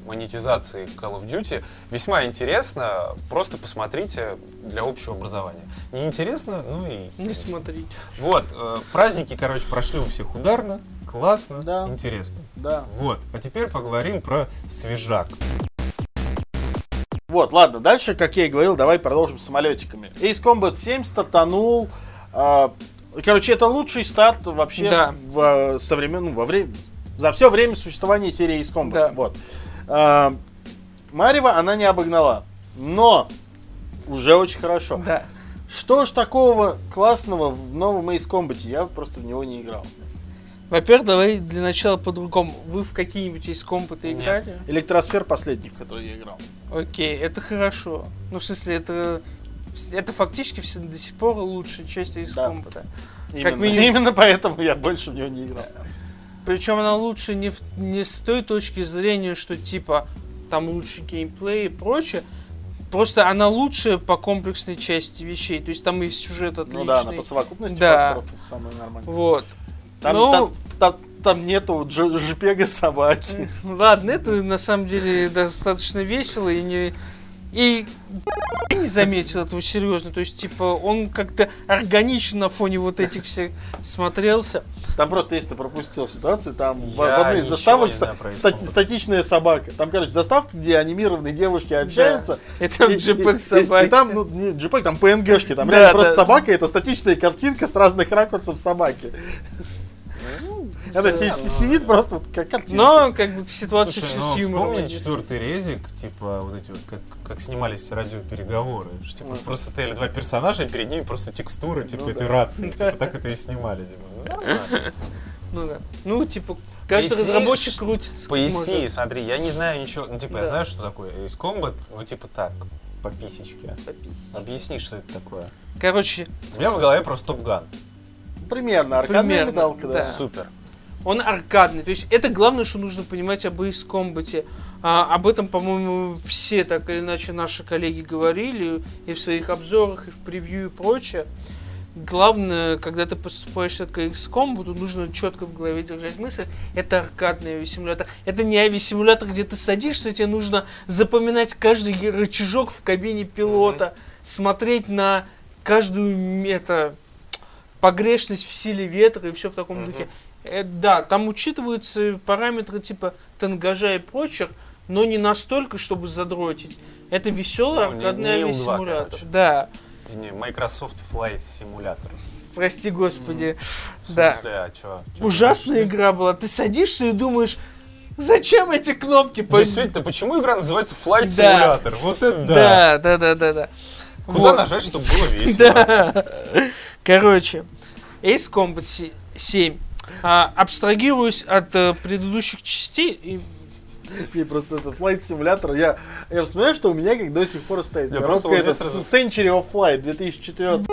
монетизации Call of Duty. Весьма интересно, просто посмотрите для общего образования. Не интересно, ну и... Не смотри. Вот, э, праздники, короче, прошли у всех ударно, классно, Да. интересно. Да. Вот, а теперь поговорим про свежак. Вот, ладно, дальше, как я и говорил, давай продолжим с самолетиками. Ace Combat 7 стартанул. а, короче, это лучший старт вообще Да. в а, современ- ну, во время, за все время существования серии Ace Combat. Да. Вот. А, Марева она не обогнала, но уже очень хорошо. Да. Что ж такого классного в новом Ace Combat? Я просто в него не играл. Во-первых, давай для начала по-другому. Вы в какие-нибудь из компы-то Нет. играли? Электросфер последний, в который я играл. Окей, это хорошо. Ну, в смысле, это... Это фактически все до сих пор лучшая часть из Да. компа Именно, минимум. именно поэтому я больше в него не играл. Причем она лучше не, в- не с той точки зрения, что типа там лучше геймплей и прочее. Просто она лучше по комплексной части вещей. То есть там и сюжет отличный. Ну да, она по совокупности Да. факторов самая нормальная. Вот. Там, Ну- там, там- там нету дж- жпега собаки. Ладно, это на самом деле достаточно весело и не... И я не заметил этого серьезно. То есть, типа, он как-то органично на фоне вот этих всех смотрелся. Там просто, если ты пропустил ситуацию, там в, в Я одной из заставок ста- стати- статичная собака. Там, короче, заставка, где анимированные девушки общаются. Это И- и- JPEG и- собаки. И, там, ну, не JPEG, там PNG-шки. Там Да, реально просто да. собака, это статичная картинка с разных ракурсов собаки. Это си- си- сидит просто вот как картинка. Но, как бы, ситуация все ну, с юмором. вспомни отнеслась. четвертый резик, типа вот эти вот, как, снимались радиопереговоры. Типа, просто стояли два персонажа, и перед ними просто текстура, типа, Ну этой рации. Типа, так это и снимали. Типа. Ну. Ну да. Ну, типа, каждый Поясни, разработчик крутится. Поясни, может. смотри, я не знаю ничего. Ну, типа, я знаю, что такое Ace Combat, ну, типа так, по писечке. Объясни, что это такое. Короче, У меня в голове просто Топ Ган. Примерно. Аркадная Примерно, металка, да. да. Супер. Он аркадный. То есть это главное, что нужно понимать об Ace Combat. А, об этом, по-моему, все так или иначе наши коллеги говорили и в своих обзорах, и в превью, и прочее. Главное, когда ты поступаешь к Ace Combat, нужно четко в голове держать мысль, это аркадный авиасимулятор. Это не авиасимулятор, где ты садишься, тебе нужно запоминать каждый рычажок в кабине пилота, смотреть на каждую это, погрешность в силе ветра и все в таком духе. Э, да, там учитываются параметры типа тангажа и прочих, но не настолько, чтобы задротить. Это веселый Ну, аркадный не Ил-2, авиасимулятор. короче. Да, Не, Microsoft Flight Simulator. прости господи. В Да. смысле, а чё? Чё Ужасная ты игра была. Ты садишься и думаешь, зачем эти кнопки? Действительно, почему игра называется Flight Да. Simulator? Вот это да. Да, да, да, да, да. Куда Вот. нажать, чтобы было весело? Да. Короче, Ace Combat се- 7. А, абстрагируясь от э, предыдущих частей, и- просто это Flight Simulator. Я, я вспоминаю, что у меня как до сих пор стоит Я коробка это сразу- Century of Flight 2004.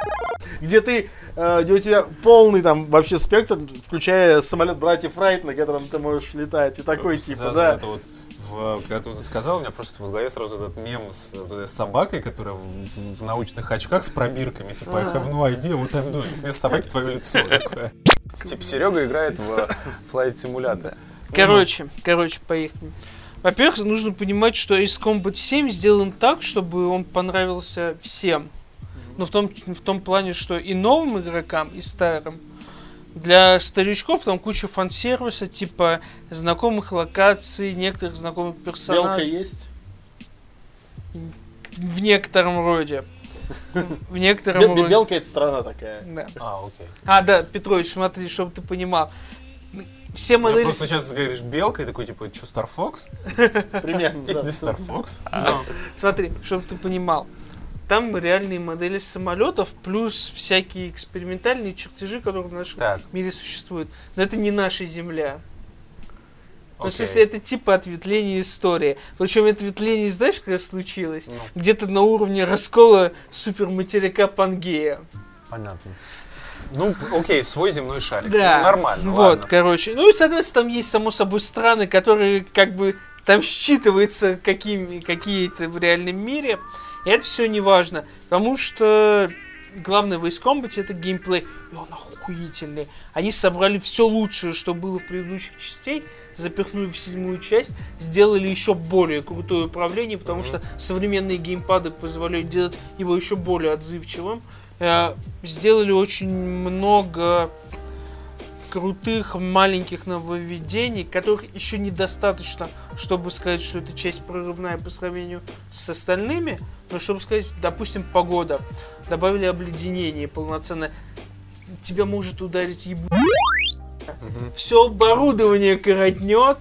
Где ты, э, где у тебя полный там вообще спектр, включая самолет братьев Райт, на котором ты можешь летать. И такой типа, да. это вот В, когда ты это сказал, у меня просто в голове сразу этот мем с, вот этой собакой, которая в, в научных очках с пробирками, типа, I have no idea what I'm doing. Вместо собаки твое лицо такое. Типа, Серега играет в Flight Simulator. Короче, короче, поехали. Во-первых, нужно понимать, что Ace Combat 7 сделан так, чтобы он понравился всем. Но в том, в том плане, что и новым игрокам, и старым. Для старичков там куча фан-сервиса, типа знакомых локаций, некоторых знакомых Белка персонажей. есть? В некотором роде. В некотором роде. Белка это страна такая. Да. А, окей. А, да, Петрович, смотри, чтобы ты понимал. Все Я модели... просто сейчас говоришь белка и такой, типа, что, Star Fox? Примерно. Есть Star Fox? Смотри, чтобы ты понимал. Там реальные модели самолетов, плюс всякие экспериментальные чертежи, которые в нашем Так, мире существуют. Но это не наша Земля. Ну, в смысле, это типа ответвление истории. Причем ответвление, знаешь, когда случилось? Ну. Где-то на уровне раскола суперматерика Пангея. Понятно. Ну, окей, свой земной шарик. Да. Ну, нормально, Вот, ладно. короче. Ну и, соответственно, там есть, само собой, страны, которые как бы там считывается, какими, какие это в реальном мире. И это все не важно. Потому что главное в Ace Combat это геймплей. И он охуительный. Они собрали все лучшее, что было в предыдущих частей, запихнули в седьмую часть, сделали еще более крутое управление, потому что современные геймпады позволяют делать его еще более отзывчивым. Э, Сделали очень много крутых маленьких нововведений, которых еще недостаточно, чтобы сказать, что эта часть прорывная по сравнению с остальными, но чтобы сказать, допустим, погода. Добавили обледенение полноценное. Тебя может ударить еб... Все оборудование коротнет.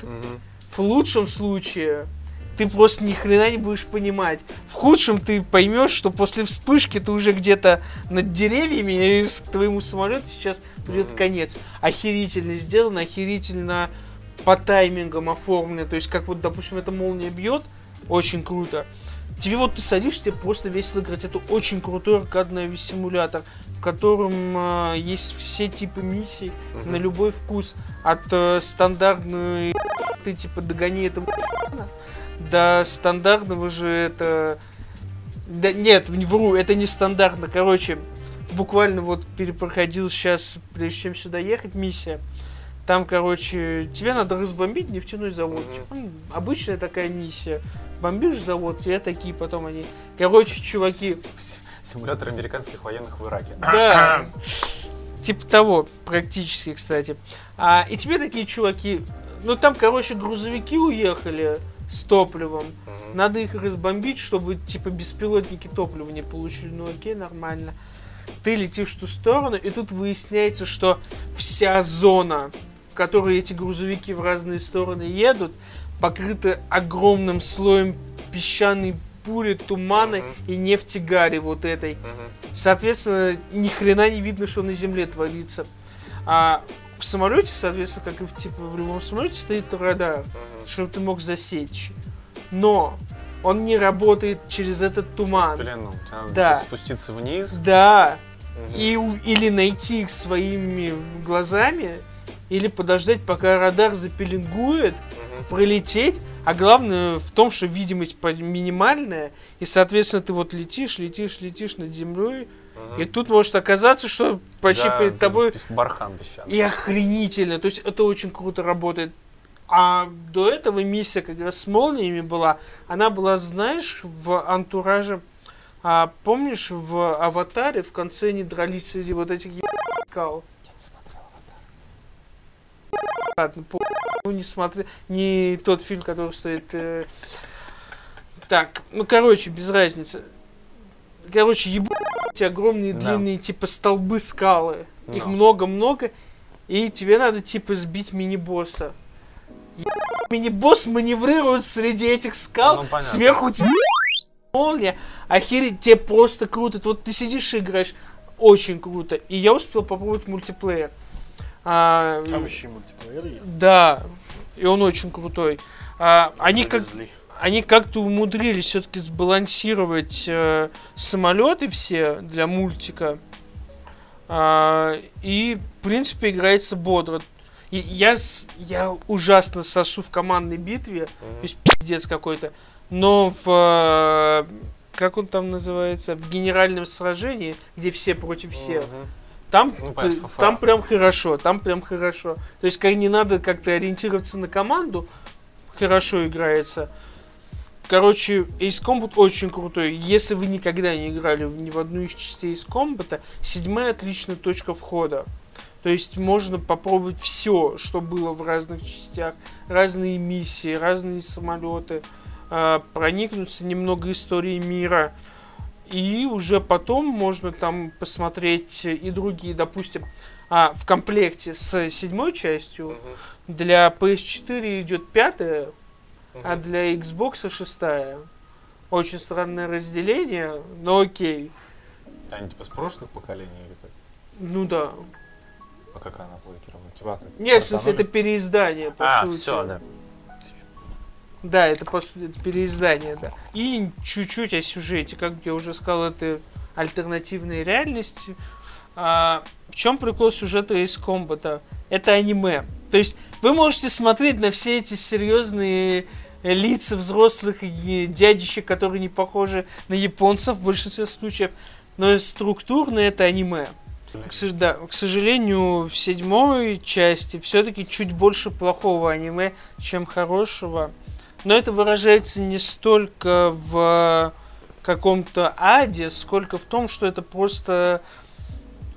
В лучшем случае ты просто ни хрена не будешь понимать. В худшем ты поймешь, что после вспышки ты уже где-то над деревьями, и к твоему самолету сейчас придет конец. Охерительно сделано, охерительно по таймингам оформлено. То есть, как вот, допустим, эта молния бьет, очень круто. Тебе вот ты садишься, тебе просто весело играть. Это очень крутой аркадный симулятор, в котором э, есть все типы миссий на любой вкус. От э, стандартной ты типа догони этого до стандартного же это... Да, нет, не вру, это не стандартно. Короче, буквально вот перепроходил сейчас, прежде чем сюда ехать, миссия. Там, короче, тебе надо разбомбить нефтяной завод. Мгм. Типа, м, обычная такая миссия. Бомбишь завод, тебе такие потом они... Короче, чуваки, Симулятор американских военных в Ираке. да. Типа того, практически, кстати. А, и тебе такие чуваки... Ну, там, короче, грузовики уехали с топливом. Мгм. Надо их разбомбить, чтобы, типа, беспилотники топлива не получили. Ну, окей, нормально. Ты летишь в ту сторону, и тут выясняется, что вся зона, в которой эти грузовики в разные стороны едут, покрыта огромным слоем песчаной пули, тумана Мгм. и нефтегари вот этой. Мгм. Соответственно, ни хрена не видно, что на земле творится. А в самолете, соответственно, как и в, типа, в любом самолете, стоит радар, Мгм. чтобы ты мог засечь. Но он не работает через этот туман. Через пелену. Тебе надо Да. спуститься вниз. Да. Мгм. И, или найти их своими глазами, или подождать, пока радар запеленгует, Мгм. пролететь. А главное в том, что видимость минимальная, и, соответственно, ты вот летишь, летишь, летишь над землей, и тут может оказаться, что почти Да, перед тобой Бархан песчаный. и охренительно. То есть это очень круто работает. А до этого миссия как раз с молниями была. Она была, знаешь, в антураже. А, помнишь, в аватаре в конце они дрались среди вот этих скал? Я не смотрел. Ладно, по... ну, не смотри, не тот фильм, который стоит. э, Так, ну короче, без разницы. Короче, ебать огромные Да. длинные типа столбы скалы. Их Ну. много-много. И тебе надо типа сбить мини-босса. Мини-босс маневрирует среди этих скал. Ну. Сверху у тебя молния. Охереть, тебе просто круто. Вот ты сидишь и играешь. Очень круто. И я успел попробовать мультиплеер. А, Там еще и мультиплеер есть. да, и он очень крутой. А, они как Завезли. они как-то умудрились все-таки сбалансировать э, самолеты все для мультика. А, и, в принципе, играется бодро. Я, я ужасно сосу в командной битве, то есть пиздец какой-то. Но в... э, Как он там называется? В генеральном сражении, где все против всех. Там, Ну, понятно, там прям хорошо, там прям хорошо. То есть, как не надо как-то ориентироваться на команду, хорошо играется. Короче, Ace Combat очень крутой. Если вы никогда не играли ни в одну из частей Ace Combat, седьмая отличная точка входа. То есть можно попробовать все, что было в разных частях, разные миссии, разные самолеты, э, проникнуться немного историей мира. И уже потом можно там посмотреть и другие, допустим, а, в комплекте с седьмой частью для PS4 идет пятая, а для Xbox шестая. Очень странное разделение, но окей. Они типа с прошлых поколений или как? Ну да. Как она блокирована? Типа, как? Нет, в смысле, это переиздание, по А, сути. все, да. Да, это по сути это переиздание, да. И чуть-чуть о сюжете, как я уже сказал, это альтернативная реальность. А, в чем прикол сюжета из комбата? Это аниме. То есть вы можете смотреть на все эти серьезные лица взрослых и дядищек, которые не похожи на японцев в большинстве случаев, но структурно это аниме. К, сож- да, к сожалению, в седьмой части все-таки чуть больше плохого аниме, чем хорошего. Но это выражается не столько в каком-то аде, сколько в том, что это просто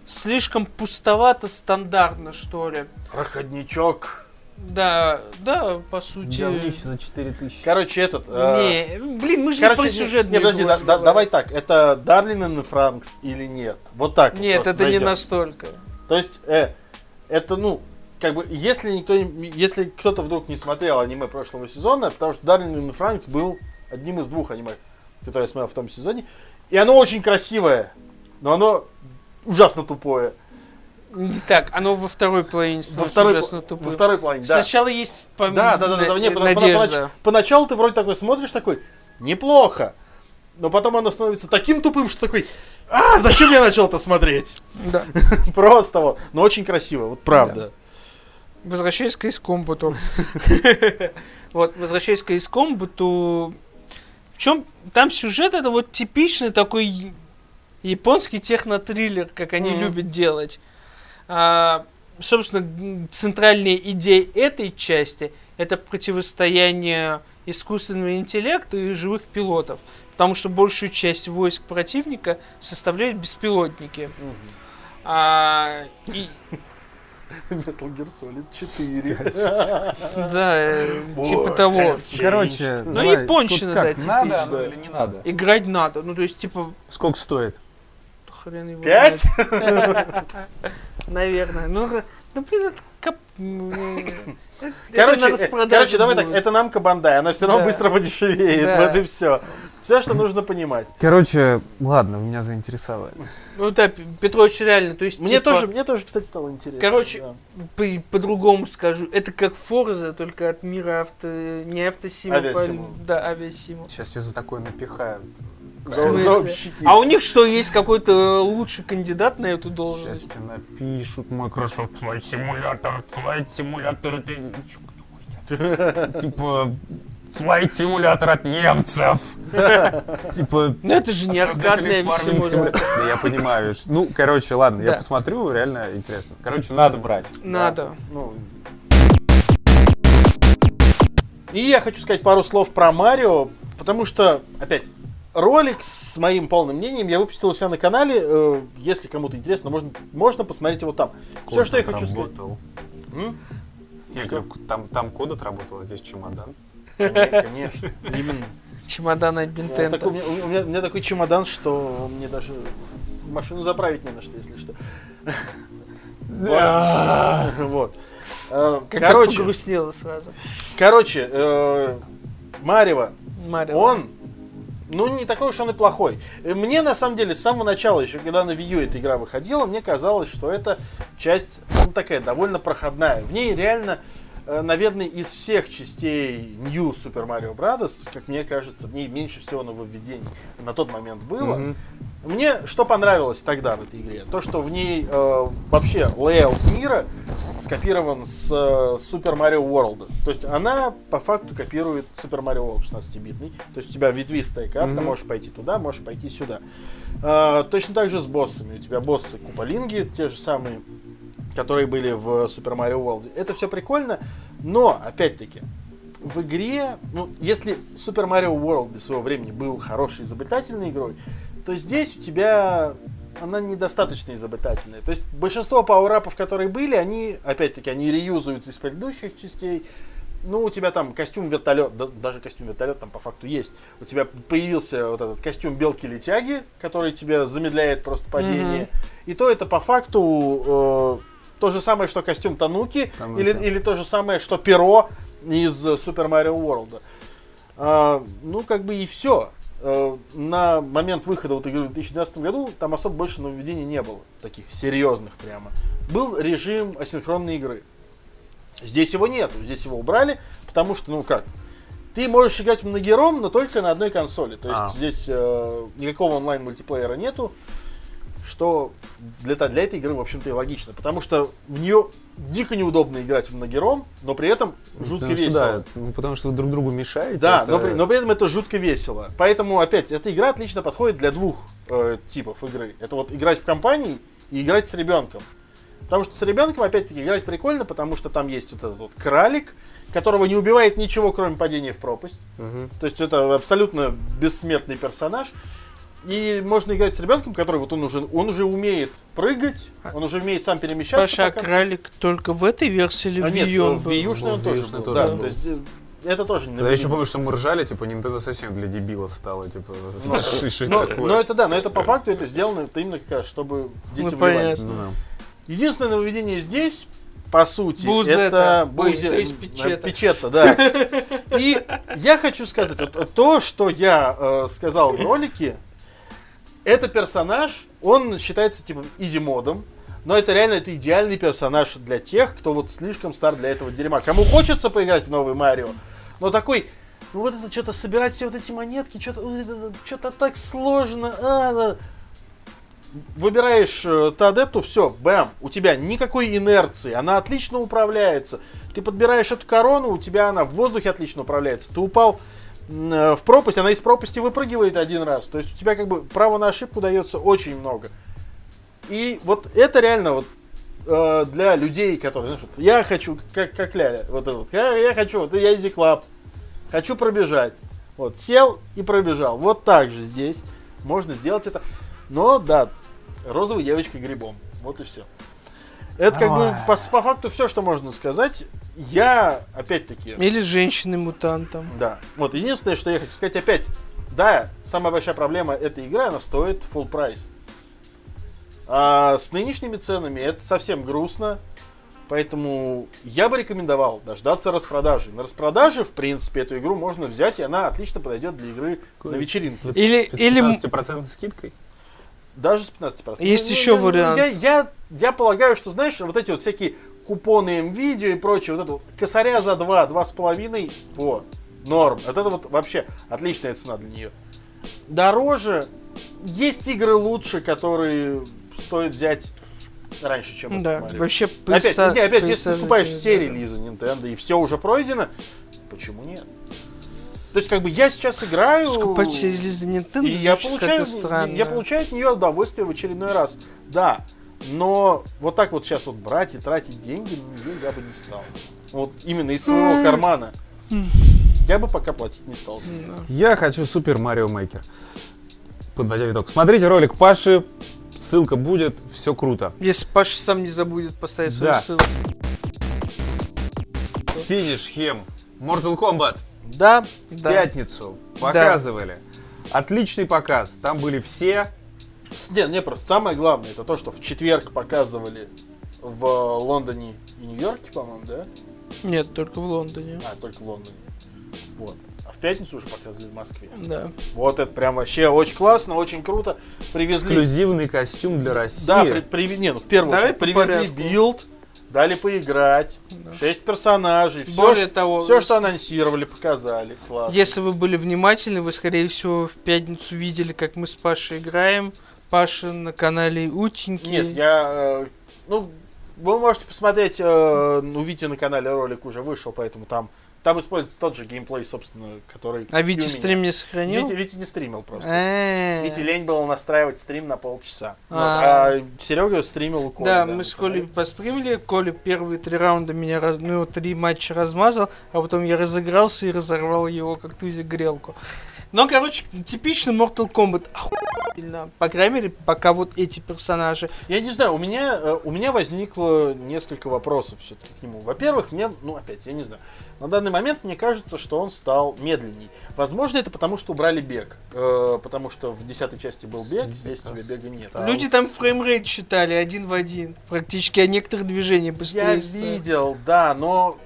слишком пустовато стандартно, что ли. Проходничок. Да, да, по сути. Говнище за 4000. Короче, этот... э, Не, блин, мы же Короче, не про сюжет не, подожди, да- да- давай так, это Дарлин и Франкс или нет? Вот так. вот Нет, это не зайдем. настолько. То есть, э, это, ну, как бы, если никто, не- если кто-то вдруг не смотрел аниме прошлого сезона, потому что Дарлин и Франкс был одним из двух аниме, которые я смотрел в том сезоне, и оно очень красивое, но оно ужасно тупое. Не так, оно во второй половине Во становится второй, ужасно тупым. во второй половине, да. Сначала есть пом- Да, да, да, да, да, не, на- потому- потому- надежда. понач- Поначалу ты вроде такой смотришь, такой, неплохо. Но потом оно становится таким тупым, что такой, а, зачем я начал это смотреть? Да. Просто вот. Но очень красиво, вот правда. Возвращаясь к Искомбуту. Вот, возвращаясь к Искомбуту. В чем там сюжет это вот типичный такой японский технотриллер, как они любят делать. А, собственно, центральная идея этой части это противостояние искусственного интеллекта и живых пилотов. Потому что большую часть войск противника составляют беспилотники. А, и, Metal Gear Solid 4. да, э, типа того. Короче, Ну, японщина, да, как, надо или не надо? Играть надо. Ну, то есть, типа, Сколько стоит? Хрен его Пять? Наверное. Ну, ну блин, это кап... это Короче, короче, давай так, это намка Бандай, она все равно Да. быстро подешевеет, Да. вот и все. Все, что нужно понимать. Короче, ладно, вы меня заинтересовали. Ну да, Петрович, реально, то есть, Мне типа, тоже, мне тоже, кстати, стало интересно. Короче, да. по- по-другому скажу, это как Форза, только от мира авто... не автосимов, а- Авиасимов. да, авиасимов. Сейчас тебе за такое напихают. А у них что, есть какой-то лучший кандидат на эту Сейчас должность? тебе напишут Microsoft Flight Simulator, Flight Simulator, это... Типа, Flight Simulator от немцев. Типа, Ну это же не. Simulator. Да я понимаю. Ну, короче, ладно, я посмотрю, реально интересно. Короче, надо брать. Надо. Ну. И я хочу сказать пару слов про Марио, потому что, опять, ролик с моим полным мнением я выпустил у себя на канале. э, Если кому-то интересно, можно, можно посмотреть его там. Все, что я хочу сказать. Я Что? говорю, там, там код отработал, а здесь чемодан. Конечно, именно. Чемодан от Я Nintendo. у, меня, у меня- у меня такой чемодан, что мне даже машину заправить не на что, если что. Вот. Э, Короче, погрустнело сразу. короче, э, Марева, он, ну, не такой уж он и плохой. Э, Мне, на самом деле, с самого начала, еще когда на Wii U эта игра выходила, мне казалось, что эта часть, ну, такая довольно проходная. В ней реально наверное, из всех частей New Super Mario Bros., как мне кажется, в ней меньше всего нововведений на тот момент было. Мне что понравилось тогда в этой игре? То, что в ней э, вообще layout мира скопирован с э, Super Mario World. То есть она по факту копирует Super Mario World 16-битный. То есть у тебя ветвистая карта, можешь пойти туда, можешь пойти сюда. Э, точно так же с боссами. У тебя боссы Куполинги, те же самые, которые были в Super Mario World. Это все прикольно, но, опять-таки, в игре, ну, если Super Mario World для своего времени был хорошей изобретательной игрой, то здесь у тебя она недостаточно изобретательная. То есть большинство пауэрапов, которые были, они, опять-таки, они реюзуются из предыдущих частей. Ну, у тебя там костюм вертолет, да, даже костюм вертолет там по факту есть. У тебя появился вот этот костюм белки-летяги, который тебя замедляет просто падение. И то это по факту э, то же самое, что костюм Тануки, Тануки. Или, или то же самое, что перо из э, Super Mario World. А, ну, как бы и все. На момент выхода вот игры в 2012 году там особо больше нововведений не было, таких серьезных прямо. Был режим асинхронной игры. Здесь его нету, здесь его убрали, потому что, ну как, ты можешь играть в многером, но только на одной консоли. То есть А. здесь э, никакого онлайн-мультиплеера нету, что для, для этой игры, в общем-то, и логично. Потому что в нее дико неудобно играть в многером, но при этом жутко Потому что, весело. да, ну, потому что вы друг другу мешаете. Да, это- но, при, но при этом это жутко весело. Поэтому, опять, эта игра отлично подходит для двух э, типов игры. Это вот играть в компании и играть с ребенком. Потому что с ребенком, опять-таки, играть прикольно, потому что там есть вот этот вот кралик, которого не убивает ничего, кроме падения в пропасть. То есть это абсолютно бессмертный персонаж. И можно играть с ребенком, который вот он уже, он уже умеет прыгать, он уже умеет сам перемещаться. Паша, а кралик только в этой версии или А в нет, Wii он в? Wii U-шный он тоже был. тоже Да, был. то есть э, это тоже не Да, я еще помню, что мы ржали, типа, Nintendo совсем для дебилов стало, типа, что что Но, такое? но это да, но это по факту это сделано это именно как раз, чтобы дети Ну, вливались. понятно. Ну, да. Единственное нововведение здесь, по сути, Бузета. это Ой, бузе- то есть м, печета. печета, да. И я хочу сказать, вот то, что я э, сказал в ролике, это персонаж, он считается типа изи-модом, но это реально это идеальный персонаж для тех, кто вот слишком стар для этого дерьма. Кому хочется поиграть в новый Марио, но такой, ну вот это что-то собирать все вот эти монетки, что-то что-то так сложно. а. Выбираешь э, Тадетту, все, бэм, у тебя никакой инерции, она отлично управляется. Ты подбираешь эту корону, у тебя она в воздухе отлично управляется. Ты упал в пропасть, она из пропасти выпрыгивает один раз. То есть у тебя как бы право на ошибку дается очень много. И вот это реально вот э, для людей, которые, знаешь, вот я хочу, как, как Ляля, вот это вот, я, я хочу, вот я Easy Club, хочу пробежать. Вот, сел и пробежал. Вот так же здесь можно сделать это. Но, да, розовой девочкой грибом. Вот и все. Это как бы по, по факту все, что можно сказать. Я, опять-таки, Или с женщиной-мутантом. да. Вот, единственное, что я хочу сказать опять. Да, самая большая проблема этой игры, она стоит full прайс. А с нынешними ценами это совсем грустно. Поэтому я бы рекомендовал дождаться распродажи. На распродаже, в принципе, эту игру можно взять, и она отлично подойдет для игры на вечеринке. Или, С или м- 15% скидкой? Даже с 15%. Есть Ну, еще я- вариант. Я, я, я полагаю, что, знаешь, вот эти вот всякие купоны МВидео и прочее, вот это вот косаря за 2, 2,5, во, норм. Вот это вот вообще отличная цена для нее. Дороже, есть игры лучше, которые стоит взять раньше, чем да, Марио. вообще Опять, приса- не, опять, если ты скупаешь все да. релизы Nintendo и все уже пройдено, почему нет? То есть, как бы я сейчас играю... Скупать релизы Nintendo И я получаю, странно. я получаю от нее удовольствие в очередной раз. Да, но вот так вот сейчас вот брать и тратить деньги на нее я бы не стал. Вот именно из своего кармана. Я бы пока платить не стал. Я хочу Супер Марио Мейкер. Подводя итог. Смотрите ролик Паши, ссылка будет, все круто. Если Паша сам не забудет поставить свою Да. ссылку. Финиш Хем. Mortal Kombat. Да, В Да. пятницу показывали. Отличный показ. Там были все. С- не, не, просто самое главное, это то, что в четверг показывали в Лондоне и Нью-Йорке, по-моему, да? Нет, только в Лондоне. А, только в Лондоне. Вот. А в пятницу уже показывали в Москве. Да. Вот это прям вообще очень классно, очень круто. Привезли Эксклюзивный костюм для России. Да, при, приви- не, ну, в первую Давай очередь привезли порядку. билд дали поиграть, шесть персонажей, все, Более того, все, что анонсировали, показали. Классно. Если вы были внимательны, вы, скорее всего, в пятницу видели, как мы с Пашей играем. Паша на канале Утеньки. Нет, я... э, ну, вы можете посмотреть, э, ну, Витя на канале ролик уже вышел, поэтому там, там используется тот же геймплей, собственно, который... А и у Витя меня. стрим не сохранил? Витя, Витя не стримил просто. Э. Вите лень было настраивать стрим на полчаса. Вот, А. А Серега стримил у Коли. Да, мы с Колей постримили. Коля первые три раунда меня, раз... ну, три матча размазал, а потом я разыгрался и разорвал его, как тузик грелку. Но, короче, типичный Mortal Kombat. Охуительно. По крайней мере, пока вот эти персонажи. Я не знаю, у меня, э, у меня возникло несколько вопросов все-таки к нему. Во-первых, мне, ну опять, я не знаю, на данный момент мне кажется, что он стал медленней. Возможно, это потому, что убрали бег. Э, потому что в десятой части был бег, здесь у тебя бега нет. Люди там framerate считали один в один. Практически, а некоторых движений Я быстрее стали. видел, да, но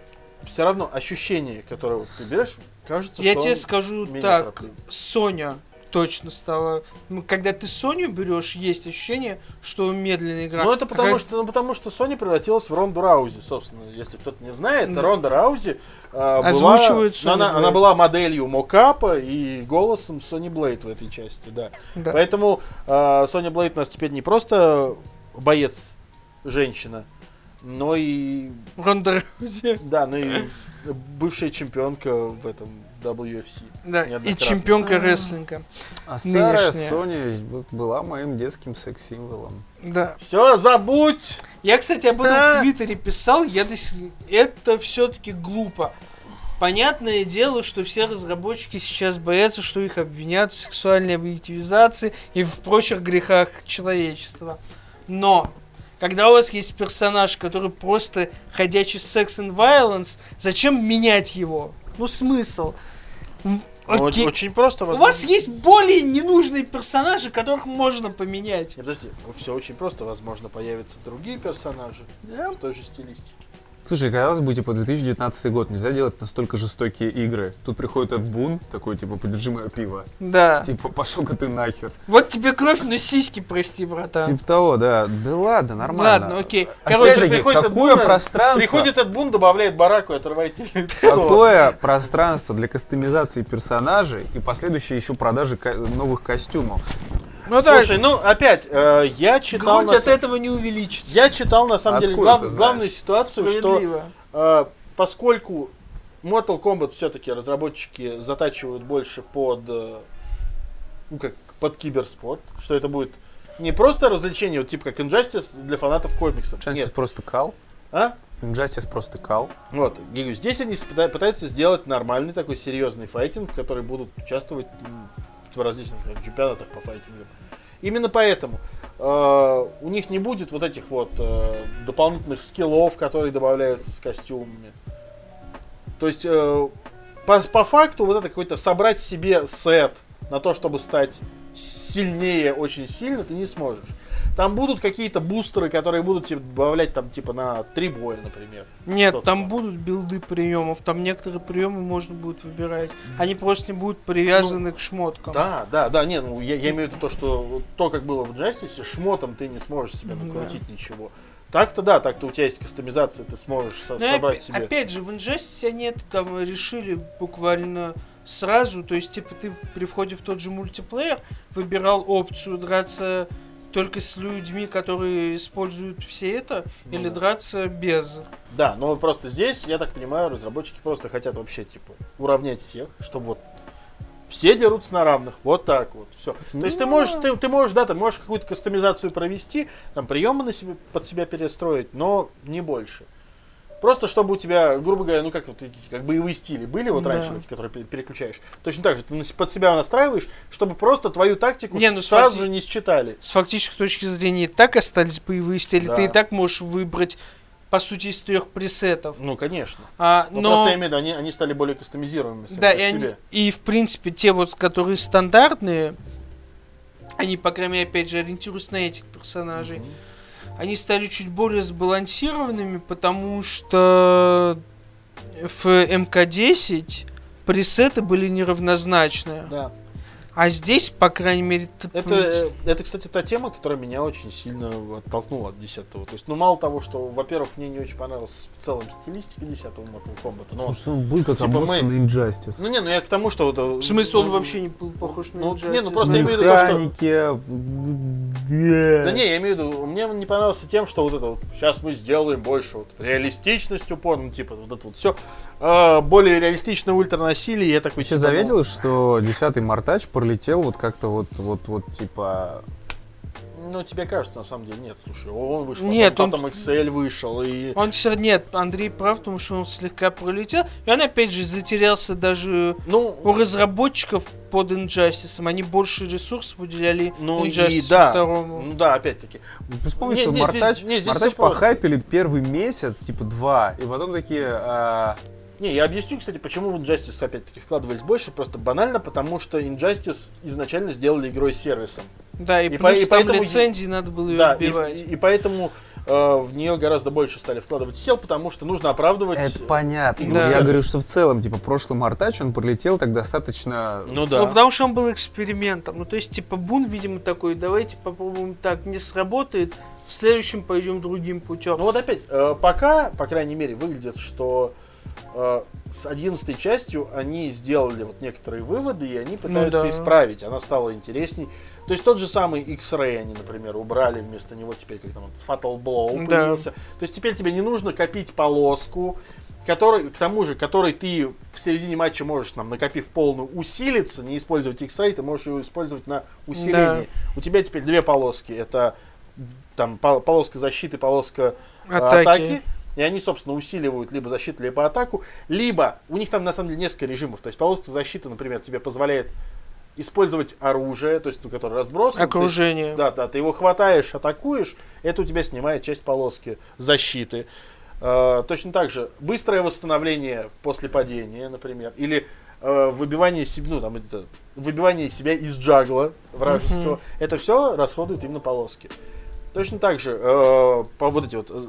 все равно ощущение, которое вот ты берешь, кажется, Я что тебе скажу так, торопливый. Соня точно стала. ну, Когда ты Соню берешь, есть ощущение, что медленная игра. Ну, это А потому как- что, ну, потому что Sony превратилась в Ронду Раузи, собственно. Если кто-то не знает, Да. Ронда Раузи э, была, Озвучивает ну, Сони она, она была моделью мокапа и голосом Сони Блейд в этой части, да. Да. Поэтому э, Соня Блейд у нас теперь не просто боец женщина, но и Ронда Роузи. да, ну и бывшая чемпионка в этом WFC. Да, и чемпионка рестлинга. А старая Нынешняя. Sony была моим детским секс-символом. Да. Все, забудь! Я, кстати, об этом А. в Твиттере писал. Я до сих... Это все-таки глупо. Понятное дело, что все разработчики сейчас боятся, что их обвинят в сексуальной объективизации и в прочих грехах человечества. Но, когда у вас есть персонаж, который просто ходячий секс and violence, зачем менять его? Ну, смысл? Ну, Окей. Очень просто. У вас есть более ненужные персонажи, которых можно поменять. Подожди, все очень просто. Возможно, появятся другие персонажи в той же стилистике. Слушай, казалось бы, типа, 2019 год, нельзя делать настолько жестокие игры. Тут приходит Эд Бун, такой, типа, подержи мое пиво. Да. Типа, пошел-ка ты нахер. Вот тебе кровь, но сиськи, прости, братан. Типа того, да. Да ладно, нормально. Ладно, окей. Короче, приходит какое Бун, пространство, Приходит этот бун, добавляет бараку и отрывает лицо. какое пространство для кастомизации персонажей и последующей еще продажи новых костюмов. Ну да, Слушай, ну опять, э, я читал... грудь на от этого не увеличится. Я читал, на самом деле, Откуда глав- ты знаешь? главную ситуацию, что э, поскольку Mortal Kombat все-таки разработчики затачивают больше под, э, ну как, под киберспорт, что это будет не просто развлечение, вот типа как Injustice для фанатов комиксов. Injustice Нет. просто кал. А? Injustice просто кал. Вот, говорю, здесь они пытаются сделать нормальный такой серьезный файтинг, в который будут участвовать в различных там, чемпионатах по файтингам. Именно поэтому э, у них не будет вот этих вот э, дополнительных скиллов, которые добавляются с костюмами. То есть, э, по, по факту, вот это какой-то собрать себе сет на то, чтобы стать сильнее очень сильно, ты не сможешь. Там будут какие-то бустеры, которые будут тебе добавлять там типа на три боя, например. Нет, там там. будут билды приемов, там некоторые приемы можно будет выбирать. Они просто не будут привязаны к шмоткам. Да, да, да, не, ну я, я имею в виду то, что то, как было в Justice, шмотом ты не сможешь себе накрутить ничего. Так-то да, так-то у тебя есть кастомизация, ты сможешь со- Ну, собрать опя- себе. Опять же, в Injustice они это там решили буквально сразу. То есть, типа, ты при входе в тот же мультиплеер выбирал опцию драться только с людьми, которые используют все это, Ну или да. драться без. Да, но просто здесь, я так понимаю, разработчики просто хотят вообще, типа, уравнять всех, чтобы вот все дерутся на равных, вот так вот, все. То есть ты можешь, ты, ты можешь, да, ты можешь какую-то кастомизацию провести, там приемы на себе, под себя перестроить, но не больше. Просто чтобы у тебя, грубо говоря, ну как вот как боевые стили были вот Да. раньше, эти, которые пе- переключаешь. Точно так же ты под себя настраиваешь, чтобы просто твою тактику Не, ну, сразу смотри. же не считали. С фактической точки зрения и так остались боевые стили. Да. Ты и так можешь выбрать, по сути, из трех пресетов. Ну, конечно. А, Но, но... просто я имею в виду, они, они стали более кастомизируемыми Да, и, они, и в принципе те вот, которые стандартные, они, по крайней мере, опять же, ориентируются на этих персонажей, они стали чуть более сбалансированными, потому что в МК-10 пресеты были неравнозначные. Да. А здесь, по крайней мере, Это, э, это, кстати, та тема, которая меня очень сильно оттолкнула от 10 То есть, ну, мало того, что, во-первых, мне не очень понравилась в целом стилистика 10 Mortal Kombat, но... Что он будет как Типа мы- обоссанный Injustice. Ну, не, ну я к тому, что... Вот, в смысле, он вообще не был похож на Ну, Injustice. не, ну, просто я имею в виду то, что- Механики. Да не, я имею в виду, мне он не понравился тем, что вот это вот, сейчас мы сделаем больше вот реалистичность упор, ну типа вот это вот все, более реалистичное ультранасилие, я такой Ты заметил, что 10-й Мартач пролетел вот как-то вот, вот, вот, типа... Ну, тебе кажется, на самом деле, нет, слушай, он вышел, Нет, потом, он- потом Excel вышел, и... Он все нет, Андрей прав, потому что он слегка пролетел. И он опять же затерялся даже Ну, у разработчиков под Injustice. Они больше ресурсов уделяли ну и Injustice да, второму. ну да, опять-таки. Ты вспомни, Не, что здесь- Мартач, не, здесь Мартач всё просто. похайпили первый месяц, типа два, и потом такие... а, Не, я объясню, кстати, почему в Injustice опять-таки вкладывались больше, просто банально, потому что Injustice изначально сделали игрой-сервисом. Да, и, И плюс по- и там поэтому- лицензии надо было ее Да, и, отбивать. и- и поэтому э, в нее гораздо больше стали вкладывать сил, потому что нужно оправдывать... Это понятно. но Я сервис. говорю, что в целом, типа, прошлый Мартач, он пролетел так достаточно... Ну да. Ну, потому что он был экспериментом. Ну, то есть, типа, Бун, видимо, такой, давайте попробуем так, не сработает, в следующем пойдем другим путем. Ну вот опять, э, пока, по крайней мере, выглядит, что с 11 частью они сделали вот некоторые выводы, и они пытаются да. исправить. Она стала интересней. То есть тот же самый X-Ray они, например, убрали вместо него теперь как там Fatal Blow Да. появился. То есть теперь тебе не нужно копить полоску, который, к тому же, который ты в середине матча можешь, там, накопив полную, усилиться, не использовать X-Ray, ты можешь его использовать на усиление. У тебя теперь две полоски. Это там пол- полоска защиты, полоска э, Атаки. атаки. И они, собственно, усиливают либо защиту, либо атаку. Либо у них там на самом деле несколько режимов. То есть полоска защиты, например, тебе позволяет использовать оружие, то есть, ну, которое разбросано. Окружение. Ты- да, да, ты его хватаешь, атакуешь, это у тебя снимает часть полоски защиты. Э, точно так же быстрое восстановление после падения, например, или э, выбивание себя, ну, там, это, выбивание себя из джагла вражеского. Это все расходует именно полоски. Точно так же э, по вот эти вот э,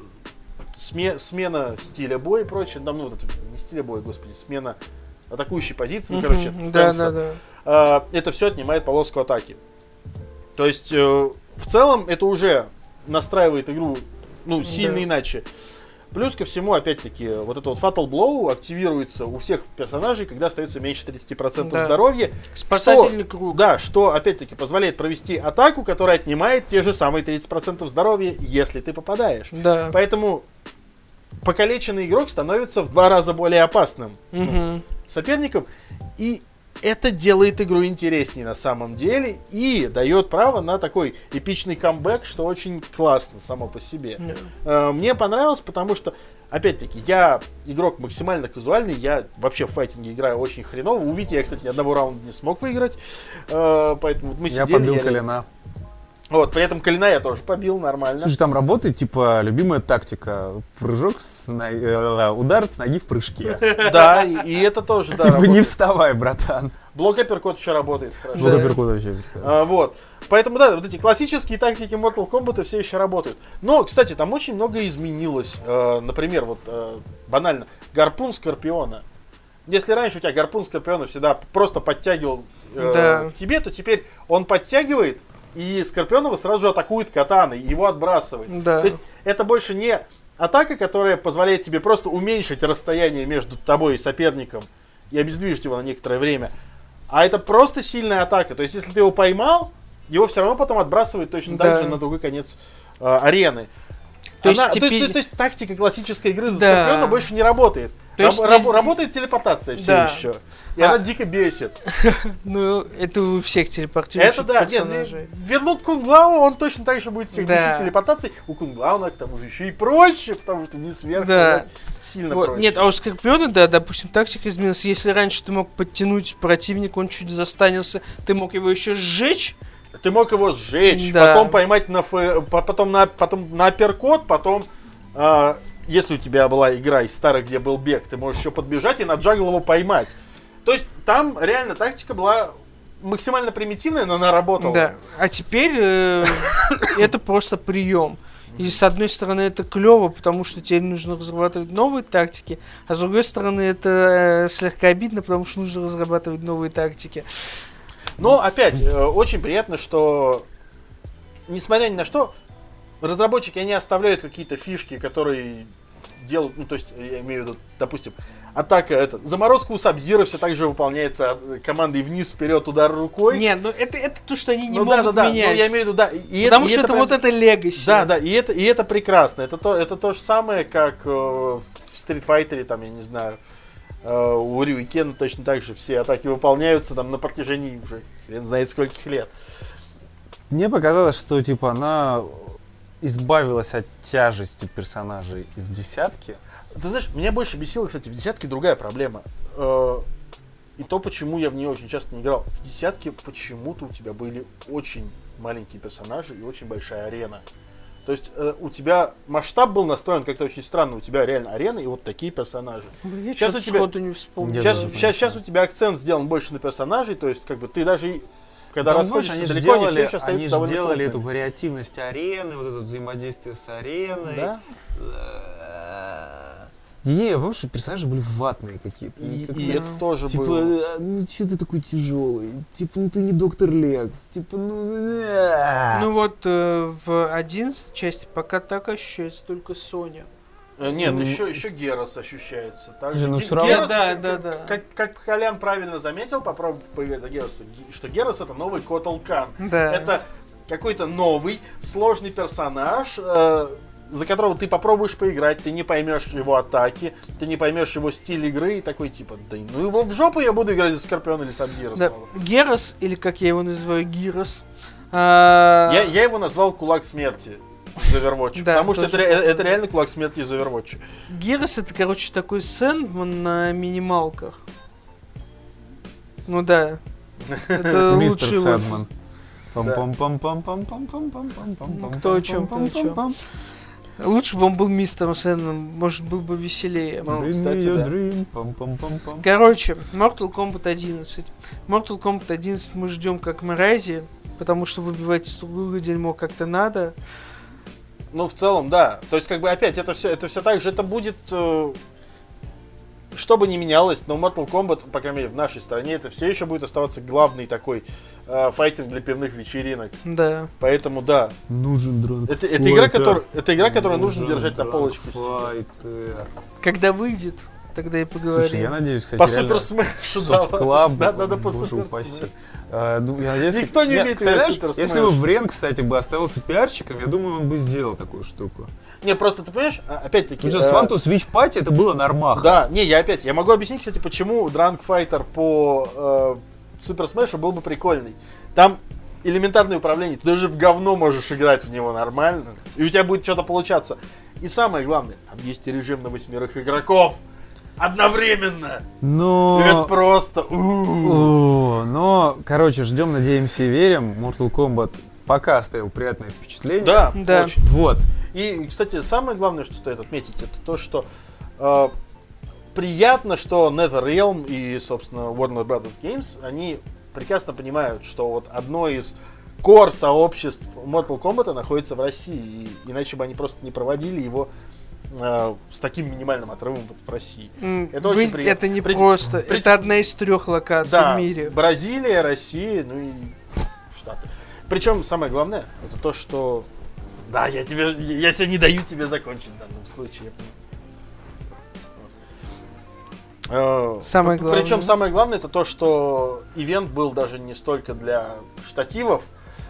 сме- смена стиля боя и прочее, там, ну, вот это, не стиля боя, господи, смена атакующей позиции, ну, короче, это да, да, да. Э, это все отнимает полоску атаки. То есть, э, в целом, это уже настраивает игру, ну, сильно Да. иначе. Плюс ко всему, опять-таки, вот это вот Fatal Blow активируется у всех персонажей, когда остается меньше 30% Да. здоровья. Спасательный круг. Да, что, опять-таки, позволяет провести атаку, которая отнимает те же самые 30% здоровья, если ты попадаешь. Да. Поэтому покалеченный игрок становится в два раза более опасным Мгм. соперником. И это делает игру интереснее на самом деле и дает право на такой эпичный камбэк, что очень классно само по себе. Э, Мне понравилось, потому что, опять-таки, я игрок максимально казуальный, я вообще в файтинге играю очень хреново. У Вити я, кстати, ни одного раунда не смог выиграть, Э, поэтому мы Я сидели... побил я- колена. Вот, при этом колена я тоже побил нормально. Слушай, там работает, типа, любимая тактика. Прыжок, с но- э, удар с ноги в прыжке. Да, и, это тоже, да, Типа, не вставай, братан. Блок апперкот еще работает хорошо. Блок апперкот вообще. А, вот. Поэтому, да, вот эти классические тактики Mortal Kombat все еще работают. Но, кстати, там очень много изменилось. Э, например, вот э, банально, гарпун Скорпиона. Если раньше у тебя гарпун Скорпиона всегда просто подтягивал Да. к тебе, то теперь он подтягивает, и Скорпионова сразу же атакует катаной, его отбрасывает. Да. То есть это больше не атака, которая позволяет тебе просто уменьшить расстояние между тобой и соперником и обездвижить его на некоторое время. А это просто сильная атака. То есть, если ты его поймал, его все равно потом отбрасывает точно так Да. же на другой конец э, арены. То есть Она- то, теперь- то- то есть тактика классической игры за Да. Больше не работает. То есть Раб- нельзя- работает телепортация все Да. еще. И А- она дико бесит. Ну, это у всех телепортирующих Это да, нет, персонажей. вернут Кунглау, он точно так же будет всех Да. бесить телепортацией. У Кунглауна к тому же еще и проще, потому что не сверху, Да. да, сильно Вот, проще. Нет, а у Скорпиона, да, допустим, тактика изменилась. Если раньше ты мог подтянуть противника, он чуть застанился, ты мог его еще сжечь. Ты мог его сжечь, Да. потом поймать на по- потом на потом на апперкот, потом а, если у тебя была игра из старых, где был бег, ты можешь еще подбежать и на джагл его поймать. То есть там реально тактика была максимально примитивная, но она работала. Да. А теперь э, это просто прием. И с одной стороны это клево, потому что теперь нужно разрабатывать новые тактики, а с другой стороны это э, слегка обидно, потому что нужно разрабатывать новые тактики. Но опять, э, очень приятно, что, несмотря ни на что, разработчики, они оставляют какие-то фишки, которые делают, ну, то есть, я имею в виду, допустим, атака, это, заморозка у Сабзира все так же выполняется э, командой вниз, вперед, удар рукой. Не, ну это, это то, что они не ну, да, могут да, да, менять. ну, я имею в виду, да. И Потому и что это, прям- вот это легаси. Да, да, и это, и это прекрасно. Это то, это то же самое, как э, в Street Fighter, там, я не знаю, у Рю и Кена точно так же все атаки выполняются там на протяжении уже хрен знает скольких лет. Мне показалось, что типа она избавилась от тяжести персонажей из десятки. Ты знаешь, меня больше бесило, кстати, в десятке другая проблема. Э, и то, почему я в нее очень часто не играл. В десятке почему-то у тебя были очень маленькие персонажи и очень большая арена. То есть э, у тебя масштаб был настроен как-то очень странно. У тебя реально арена и вот такие персонажи. Блин, я Сейчас у тебя- не вспомнил. Сейчас, не сейчас, сейчас у тебя акцент сделан больше на персонажей, то есть как бы ты даже когда Там, расходишься знаешь, далеко, они все сделали, еще остаются они довольно сделали эту вариативность арены, вот это взаимодействие с ареной. Да? Не, помнишь, что персонажи были ватные какие-то. И, Как-то, и это тоже Типа, было. «А, ну что ты такой тяжелый? Типа, ну ты не доктор Лекс. Типа, ну... э». Ну вот э, в 11 части пока так ощущается только Соня. Э, Нет, ну, еще, еще Герос ощущается. Так Слушай, же. ну Ге- всё равно- Герос, Да, как, да, как- да. Как, как Колян правильно заметил, попробовав поиграть за Героса, Ге- что Герос это новый Коталкан. Да. Это какой-то новый, сложный персонаж, э, за которого ты попробуешь поиграть, ты не поймешь его атаки, ты не поймешь его стиль игры и такой типа, да ну его в жопу я буду играть за Скорпиона или Сабзира Да. снова. Герос, или как я его называю, Гирос. а, Я, я его назвал Кулак Смерти из Overwatch, Да, потому что это, это реально Кулак Смерти из Overwatch. Герос это, короче, такой Сэндман на минималках. Ну да. Это Мистер лучший его- Сэдман. Пам-пам-пам-пам-пам-пам-пам-пам-пам. Ну, кто о чём, кто о чём. Лучше бы он был мистером Сэндом, может, был бы веселее. Ну, Bring кстати, да. dream. Пам-пам-пам-пам. Короче, Mortal Kombat 11. Mortal Kombat 11 мы ждем как мрази, потому что выбивать друг друга дерьмо как-то надо. Ну, в целом, да. То есть, как бы, опять, это все, это все так же, это будет... э, что бы ни менялось, но Mortal Kombat, по крайней мере, в нашей стране, это все еще будет оставаться главный такой э, файтинг для пивных вечеринок. Да. Поэтому, да. Нужен дрон. Это, это игра, которую, это игра, которую нужно держать на полочке. Когда выйдет, тогда и поговорим. Слушай, я надеюсь, кстати, По Super Smash у, Софт Клаб, Да, надо по Супер. А, ну, я надеюсь, Никто не умеет играть в Супер Если бы Smash. Врен, кстати, бы оставился пиарчиком, я думаю, он бы сделал такую штуку. Не, просто ты понимаешь, а, опять-таки... Потому что э, Switch Party это было нормально. Да, не, я опять, я могу объяснить, кстати, почему Drunk Fighter по э, Супер Смэшу был бы прикольный. Там элементарное управление, ты даже в говно можешь играть в него нормально, и у тебя будет что-то получаться. И самое главное, там есть режим на восьмерых игроков. Одновременно! И это Но... просто... у-у-у. Но, короче, ждем, надеемся и верим. Mortal Kombat пока оставил приятное впечатление. Да, Да. очень. Вот. И, кстати, самое главное, что стоит отметить, это то, что э, приятно, что NetherRealm и, собственно, Warner Brothers Games, они прекрасно понимают, что вот одно из core сообществ Mortal Kombat находится в России, и иначе бы они просто не проводили его э, с таким минимальным отрывом вот в России. Это вы- очень приятно. Это не При- просто. при- Это одна из трех локаций Да, в мире. Бразилия, Россия, ну и Штаты. Причем самое главное, это то, что... Да, я тебе, я все не даю тебе закончить в данном случае. Э, Самое главное. Причем самое главное это то, что ивент был даже не столько для штативов,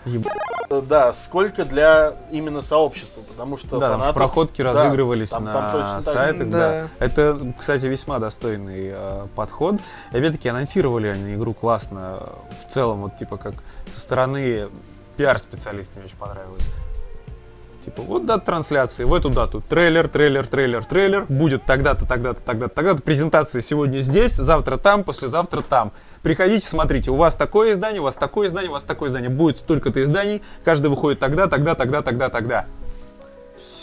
Еб- да, сколько для именно сообщества, потому что Да, фанатов- проходки да, разыгрывались там- на там точно сайтах, да. Да. Это, кстати, весьма достойный э, подход. И опять-таки анонсировали они игру классно. В целом, вот типа как со стороны пиар-специалистов мне очень понравилось. Типа, вот дата трансляции, в эту дату. Трейлер, трейлер, трейлер, трейлер. Будет тогда-то, тогда-то, тогда-то, тогда-то. Презентация сегодня здесь, завтра там, послезавтра там. Приходите, смотрите, у вас такое издание, у вас такое издание, у вас такое издание. Будет столько-то изданий, каждый выходит тогда, тогда, тогда, тогда, тогда.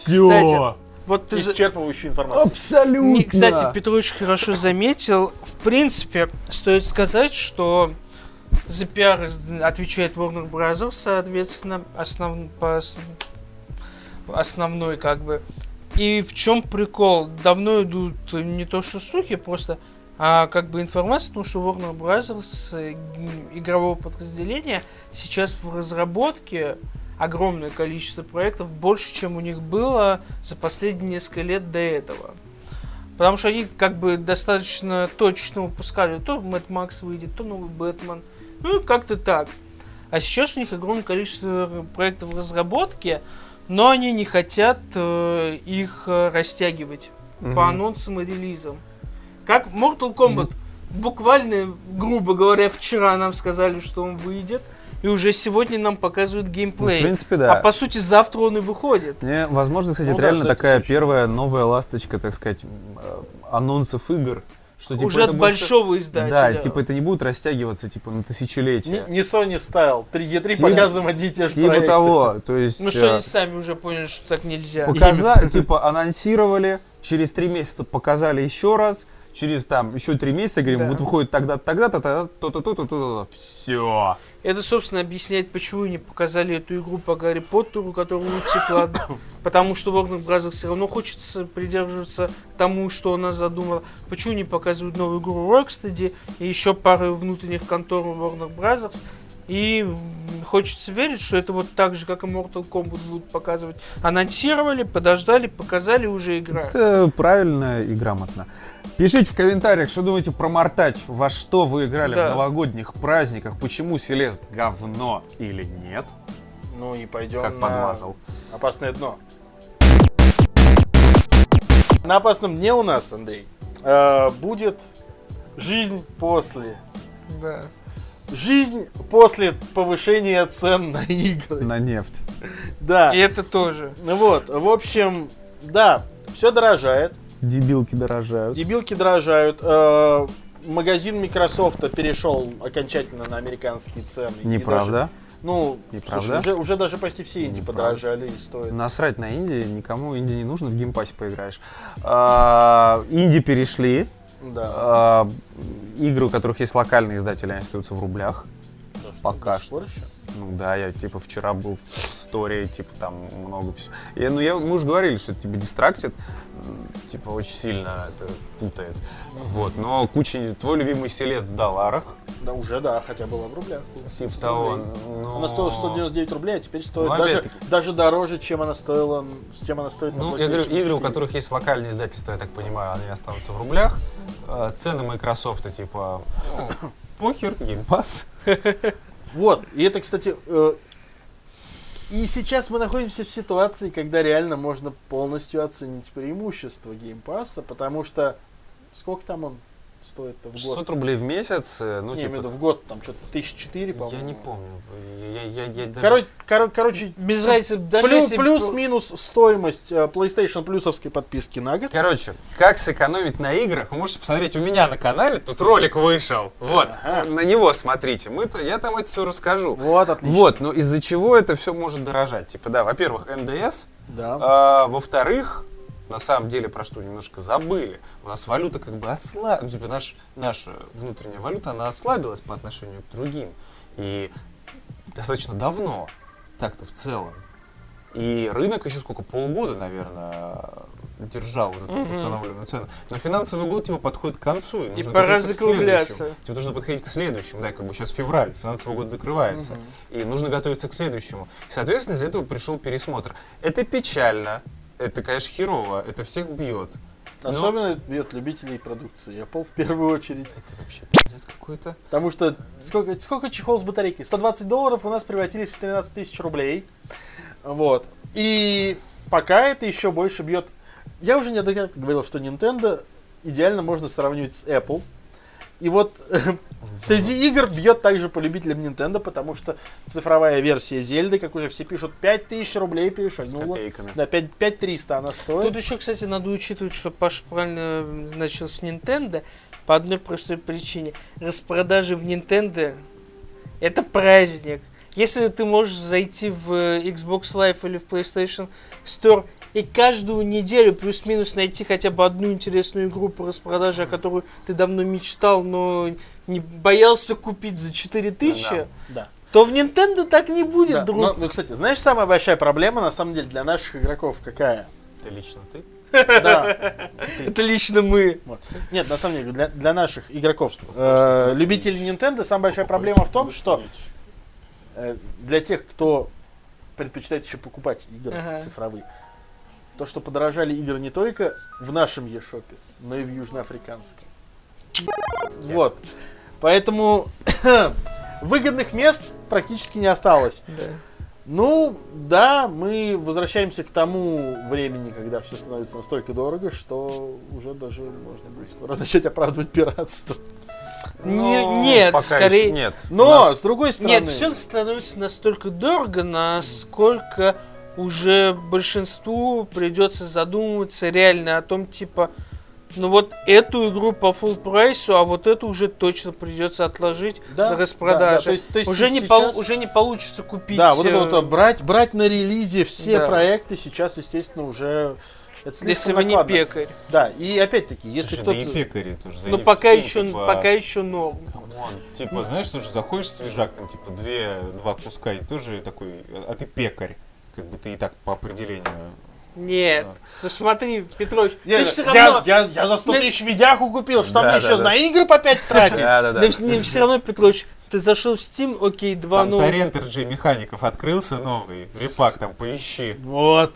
Кстати, Вот ты исчерпывающую информацию. Абсолютно! Не, кстати, Петрович хорошо заметил. В принципе, стоит сказать, что за пиар отвечает Warner Bros., соответственно, основ... по основной как бы. И в чем прикол? Давно идут не то что слухи, просто А как бы информация, потому что Warner Bros. э, игрового подразделения сейчас в разработке огромное количество проектов, больше, чем у них было за последние несколько лет до этого. Потому что они как бы достаточно точно выпускали. То Мэтт Макс выйдет, то новый Бэтмен. Ну, как-то так. А сейчас у них огромное количество проектов в разработке, но они не хотят э, их э, растягивать по анонсам и релизам. Как Mortal Kombat. Буквально, грубо говоря, вчера нам сказали, что он выйдет, и уже сегодня нам показывают Ну, геймплей. в принципе, да. А по сути завтра он и выходит. Мне, возможно, кстати, Ну это да, реально такая точно. первая новая ласточка, так сказать, э, анонсов игр. Что, типа, уже от большого издателя. Да, типа это не будет растягиваться типа на Не, тысячелетия. не Sony стайл. 3E3 Типа- показываем одни и те же Типа проекты. того, то есть Ну что, э, они сами уже поняли, что так нельзя. показа- типа анонсировали, через три месяца показали еще раз, через там еще три месяца говорим, Да. вот выходит тогда, тогда-то, тогда, то-то, то-то, то-то, все. Это, собственно, объясняет, почему не показали эту игру по Гарри Поттеру, которая утекла. Потому что Warner Bros. все равно хочется придерживаться тому, что она задумала. Почему не показывают новую игру Rocksteady и еще пары внутренних контор Warner Bros. И хочется верить, что это вот так же, как и Mortal Kombat будут показывать. Анонсировали, подождали, показали, уже игра. Это правильно и грамотно. Пишите в комментариях, что думаете про Мартач, во что вы играли Да. в новогодних праздниках, почему Селест говно или нет, Ну и пойдем как на подмазал. опасное дно. На опасном дне у нас, Андрей, э, будет жизнь после. Да. Жизнь после повышения цен на игры. На нефть. Да. И это тоже. Ну Вот, в общем, да, все дорожает. Дебилки дорожают. Дебилки дорожают. Э, магазин Microsoft перешел окончательно на американские цены. Неправда. даже- ну, Неправда. слушай, уже, уже даже почти все инди Неправда. подорожали и стоят. Насрать на инди, никому инди не нужно, в Game Pass е поиграешь. А, инди перешли. Да. А, игры, у которых есть локальные издатели, они остаются в рублях. Да что, пока что. еще? Ну да, я типа вчера был в сторе, типа там много всего. Я, ну я, мы уже говорили, что это типа дистрактит, типа очень сильно это путает. Вот, но куча, твой любимый Селест в долларах, Да, уже, да, хотя была в рублях. типа 100 того. но- Она стоила 199 рублей, а теперь стоит Ну, даже, даже дороже, чем она стоила, чем она стоит на Ну, я говорю, игры, у 4. которых есть локальные издательства, я так понимаю, они останутся в рублях. Э, Цены Microsoft, типа, ну, похер, геймпас. Вот, и это, кстати, э, и сейчас мы находимся в ситуации, когда реально можно полностью оценить преимущество геймпасса, потому что сколько там он стоит-то в год? 600 рублей в месяц, э, ну, Не, я имею в типа, в год, там что-то 1004, по-моему. я не помню. Я, я, я, я даже- Короче, коро- короче Без разницы, даже плюс, если... плюс-минус стоимость э, PlayStation плюсовской подписки на год. Короче, как сэкономить на играх, вы можете посмотреть у меня на канале, тут ролик вышел. Вот, Ага. на него смотрите. Мы я там это все расскажу. Вот, отлично. Вот, но из-за чего это все может дорожать? Типа, да, во-первых, НДС, Да. а, во-вторых, на самом деле, про что немножко забыли. У нас валюта как бы ослабилась, ну, типа, наш, наша внутренняя валюта, она ослабилась по отношению к другим. И достаточно давно, так-то в целом. И рынок еще сколько, полгода, наверное, держал вот эту установленную цену. Но финансовый год типа подходит к концу. И, И нужно пора закругляться. Тебе нужно подходить к следующему, да, как бы сейчас февраль, финансовый год закрывается. И нужно готовиться к следующему. И, соответственно, из-за этого пришел пересмотр. Это печально, это, конечно, херово, это всех бьет. Но Особенно бьет любителей продукции. Apple в первую очередь. это вообще пиздец какой-то. Потому что сколько, сколько чехол с батарейкой? 120 долларов у нас превратились в 13 тысяч рублей. Вот. И пока это еще больше бьет... Я уже неоднократно говорил, что Nintendo идеально можно сравнивать с Apple. И вот среди игр бьет также по любителям Nintendo, потому что цифровая версия Зельды, как уже все пишут, 5000 рублей С перешагнула. копейками. Да, 5, 5300 она стоит. Тут еще, кстати, надо учитывать, что Паша правильно начал с Nintendo по одной простой причине. Распродажи в Nintendo это праздник. Если ты можешь зайти в э, Xbox Live или в PlayStation Store и каждую неделю плюс-минус найти хотя бы одну интересную игру по распродаже, о которой ты давно мечтал, но не боялся купить за 4000, Да. то в Nintendo так не будет, Да, друг. но, ну, кстати, знаешь, самая большая проблема, на самом деле, для наших игроков какая? Это лично ты? Да. Это лично мы. Вот. Нет, на самом деле, для, для наших игроков, э, любителей Nintendo, самая большая проблема в том, что э, для тех, кто предпочитает еще покупать игры Ага. цифровые, то, что подорожали игры не только в нашем eShop, но и в южноафриканском. Вот. Поэтому выгодных мест практически не осталось. Да. Ну, да, мы возвращаемся к тому времени, когда все становится настолько дорого, что уже даже можно будет скоро начать оправдывать пиратство. Не- Ну, нет, пока скорее- еще нет. Но, нас- с другой стороны... Нет, все становится настолько дорого, насколько уже большинству придется задумываться реально о том, типа, ну вот эту игру по full price у, а вот эту уже точно придется отложить Да, на да, распродаже. да, то есть- то есть уже, не сейчас- пол- уже не получится купить. Да, вот это э, вот а, брать, брать на релизе все Да. проекты сейчас, естественно, уже... Это если слишком вы не накладно. пекарь. Да, и опять-таки, если Слушай, да кто-то... и пекари тоже Но зайди в пока Steam, еще, типа, пока еще норм. come on, Типа, знаешь, тоже заходишь свежак, там, типа, две, два куска, и тоже такой, а ты пекарь. Как бы ты и так по определению. Нет. Да. Ну смотри, Петрович, Не, ты я, все равно. я, я за 100 Да- тысяч видяху купил, что Да, мне да, еще да. на игры по 5 тратить? да, Да, не, все равно, Петрович, ты зашел в Steam, окей, два Там новых. торрент RG механиков открылся новый. Репак там поищи. Вот,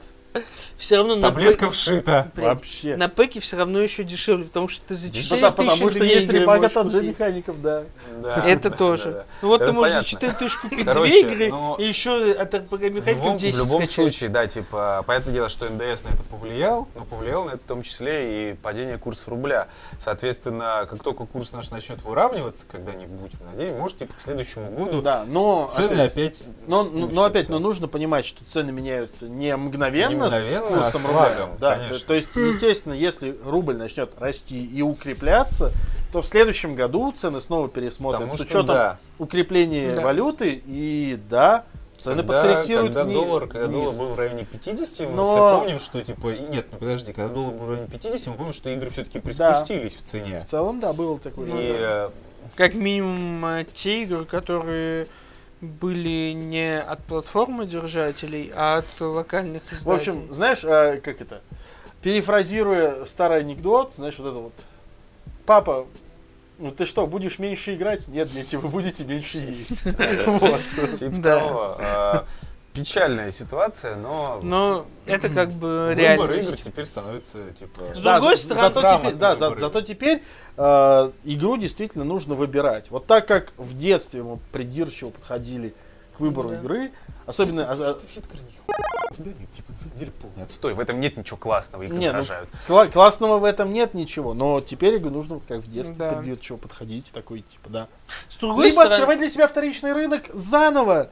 Все равно на Таблетка пэ- вшита. Блин, вообще. На пэке все равно еще дешевле, потому что ты за Ну 4 да, потому что есть репага можешь тот же механиков, да. Да, Это да, тоже. да. Ну вот Это ты можешь за понятно. 4 тысячи купить Короче, две игры, ну, и еще от В механиков любом, 10 в любом скачать. случае, да, типа, понятное дело, что НДС на это повлиял, но повлиял на это в том числе и падение курса рубля. Соответственно, как только курс наш начнет выравниваться когда-нибудь, надеюсь, может, типа, к следующему году Да, но... цены опять- опять Но, но, опять, но нужно понимать, что цены меняются не мгновенно, Не мгновенно, с курсом а с рубля. да, конечно. то, то есть, естественно, если рубль начнет расти и укрепляться, то в следующем году цены снова пересмотрят Потому с учетом да. укрепления Да. валюты и да, цены Когда, подкорректируют когда вни- доллар, когда вниз. доллар был в районе 50, мы Но- все помним, что типа... и Нет, ну подожди, когда доллар был в районе 50, мы помним, что игры все-таки приспустились в цене. В целом, да, было такое. И э, Как минимум э, те игры, которые были не от платформы держателей, а от локальных издателей. В общем, знаешь, э, как это? Перефразируя старый анекдот, знаешь, вот это вот. Папа, ну ты что, будешь меньше играть? Нет, дети, вы будете меньше есть. Вот. типа того, э, печальная ситуация, но... но это как бы Выбор игр теперь становится, типа... С Да, другой стороны, зато теперь, да, за- зато теперь э, игру действительно нужно выбирать. Вот так как в детстве мы придирчиво подходили к выбору Да. игры, особенно... а- а- Что вообще такое нихуя? Да нет, типа, на самом деле полный отстой. В этом нет ничего классного, их Не, ну, кла- классного в этом нет ничего, но теперь игру нужно вот как в детстве Да. придирчиво подходить, такой, типа, да. С другой Либо стороны, открывать для себя вторичный рынок заново.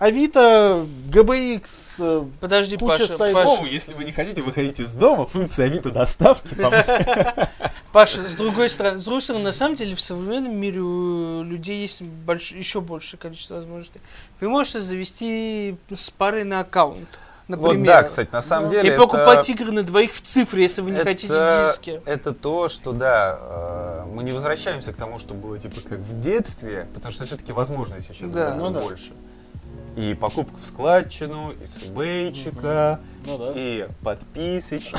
Авито, ГБХ, э, подожди, куча Паша, сайтов. Паша, если вы не хотите выходить из дома, функция Авито доставки, Паша, с другой стороны, с другой стороны, на самом деле в современном мире у людей есть больш- еще большее количество возможностей. Вы можете завести с парой на аккаунт, например. Вот да, кстати, на самом деле и это- покупать игры на двоих в цифре, если вы не хотите это, диски. это то, что да, э, мы не возвращаемся к тому, что было типа как в детстве, потому что все-таки возможностей сейчас Да. гораздо Ну да. И покупка в складчину, и с ну да. и подписочки.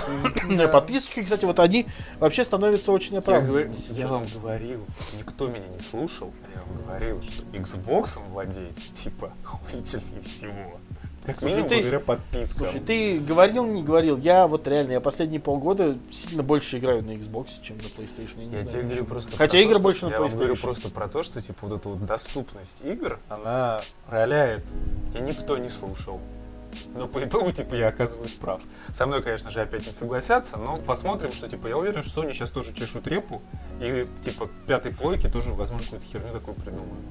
И подписчики, кстати, вот они вообще становятся очень оправданными. я вам говорил, никто меня не слушал, а я вам говорил, что Xbox владеть, типа, охуительнее всего. Как Слушай, минимум ты- благодаря подпискам. Слушай, ты говорил, не говорил, я вот реально, я последние полгода сильно больше играю на Xbox, чем на PlayStation. Я, не Я знаю, тебе говорю просто Хотя то, что- больше на я вам говорю PlayStation. просто про то, что типа вот эта вот доступность игр, она роляет. И никто не слушал. Но по итогу, типа, я оказываюсь прав. Со мной, конечно же, опять не согласятся, но посмотрим, что, типа, я уверен, что Sony сейчас тоже чешут репу, и, типа, пятой плойки тоже, возможно, какую-то херню такую придумают.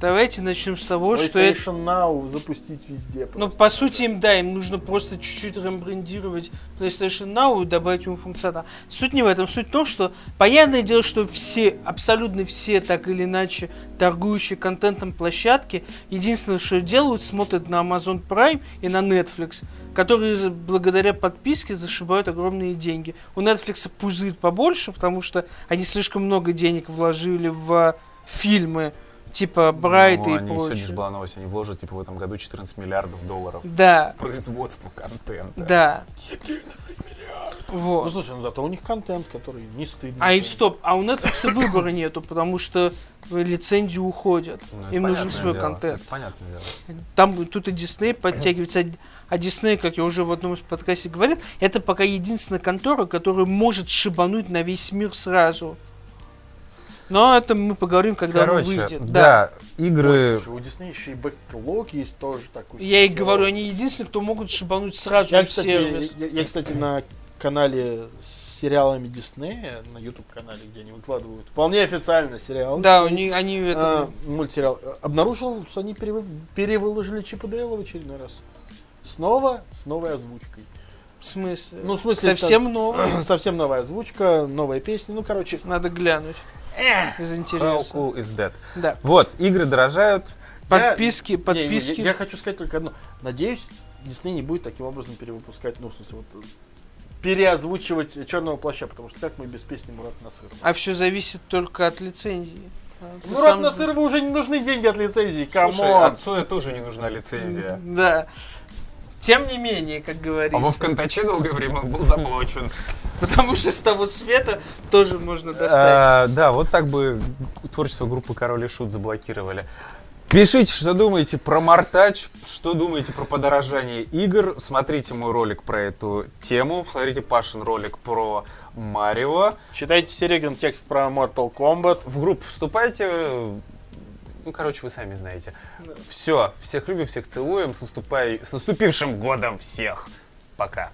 Давайте начнем с того, что это... PlayStation Now запустить везде. Ну, просто. по сути, им, да, им нужно просто чуть-чуть рембрендировать PlayStation Now и добавить ему функционал. Суть не в этом. Суть в том, что понятное дело, что все, абсолютно все, так или иначе, торгующие контентом площадки, единственное, что делают, смотрят на Amazon Prime и на Netflix, которые благодаря подписке зашибают огромные деньги. У Netflix пузырь побольше, потому что они слишком много денег вложили в фильмы, типа Брайта Ну, и они, прочее. сегодня же была новость, они вложат, типа, в этом году 14 миллиардов долларов Да, в производство контента. да. 14 миллиардов. Вот. Ну слушай, ну зато у них контент, который не стыдно. А и стоп, а у Netflix выбора нету, потому что лицензии уходят. Ну, Им нужен свой дело, контент. это понятное дело. Там тут и Дисней подтягивается. А Дисней, как я уже в одном из подкастов говорил, это пока единственная контора, которая может шибануть на весь мир сразу. Но это мы поговорим, когда Короче, он выйдет. да, Ой, игры... слушай, у Диснея еще и бэклог есть тоже такой. Я и говорю, они единственные, кто могут шибануть сразу Я, кстати, сервис. я, я, кстати, на канале с сериалами Диснея, на YouTube канале, где они выкладывают вполне официально сериал. Да, они, они это... а, мультсериал. э, Обнаружил, что они перевы- перевыложили Чип и Дейла в очередной раз. Снова с новой озвучкой. В смысле? Ну, в смысле, Совсем новое. Совсем новая озвучка, новая песня. Ну, короче, Надо глянуть. Из How интереса. cool is that? Да. Вот, игры дорожают. Подписки, Не, не, подписки. Я, я хочу сказать только одно. Надеюсь, Дисней не будет таким образом перевыпускать, ну, в смысле, вот, переозвучивать черного плаща, потому что как мы без песни Мурат Насырова? А все зависит только от лицензии. А, ты Мурат сам- Насырову уже не нужны деньги от лицензии, Слушай, come on. от Цоя тоже не нужна лицензия. Да. Тем не менее, как говорится. А Вов Контаче долгое время был заблочен. Потому что с того света тоже можно достать. А, да, вот так бы творчество группы Король и Шут заблокировали. Пишите, что думаете про Мартач, Что думаете про подорожание игр? смотрите мой ролик про эту тему, смотрите Пашин ролик про Марио. Читайте Серегин текст про Mortal Kombat. В группу вступайте, ну, короче, вы сами знаете. Все, всех любим, всех целуем, с, наступай... с наступившим годом всех. Пока.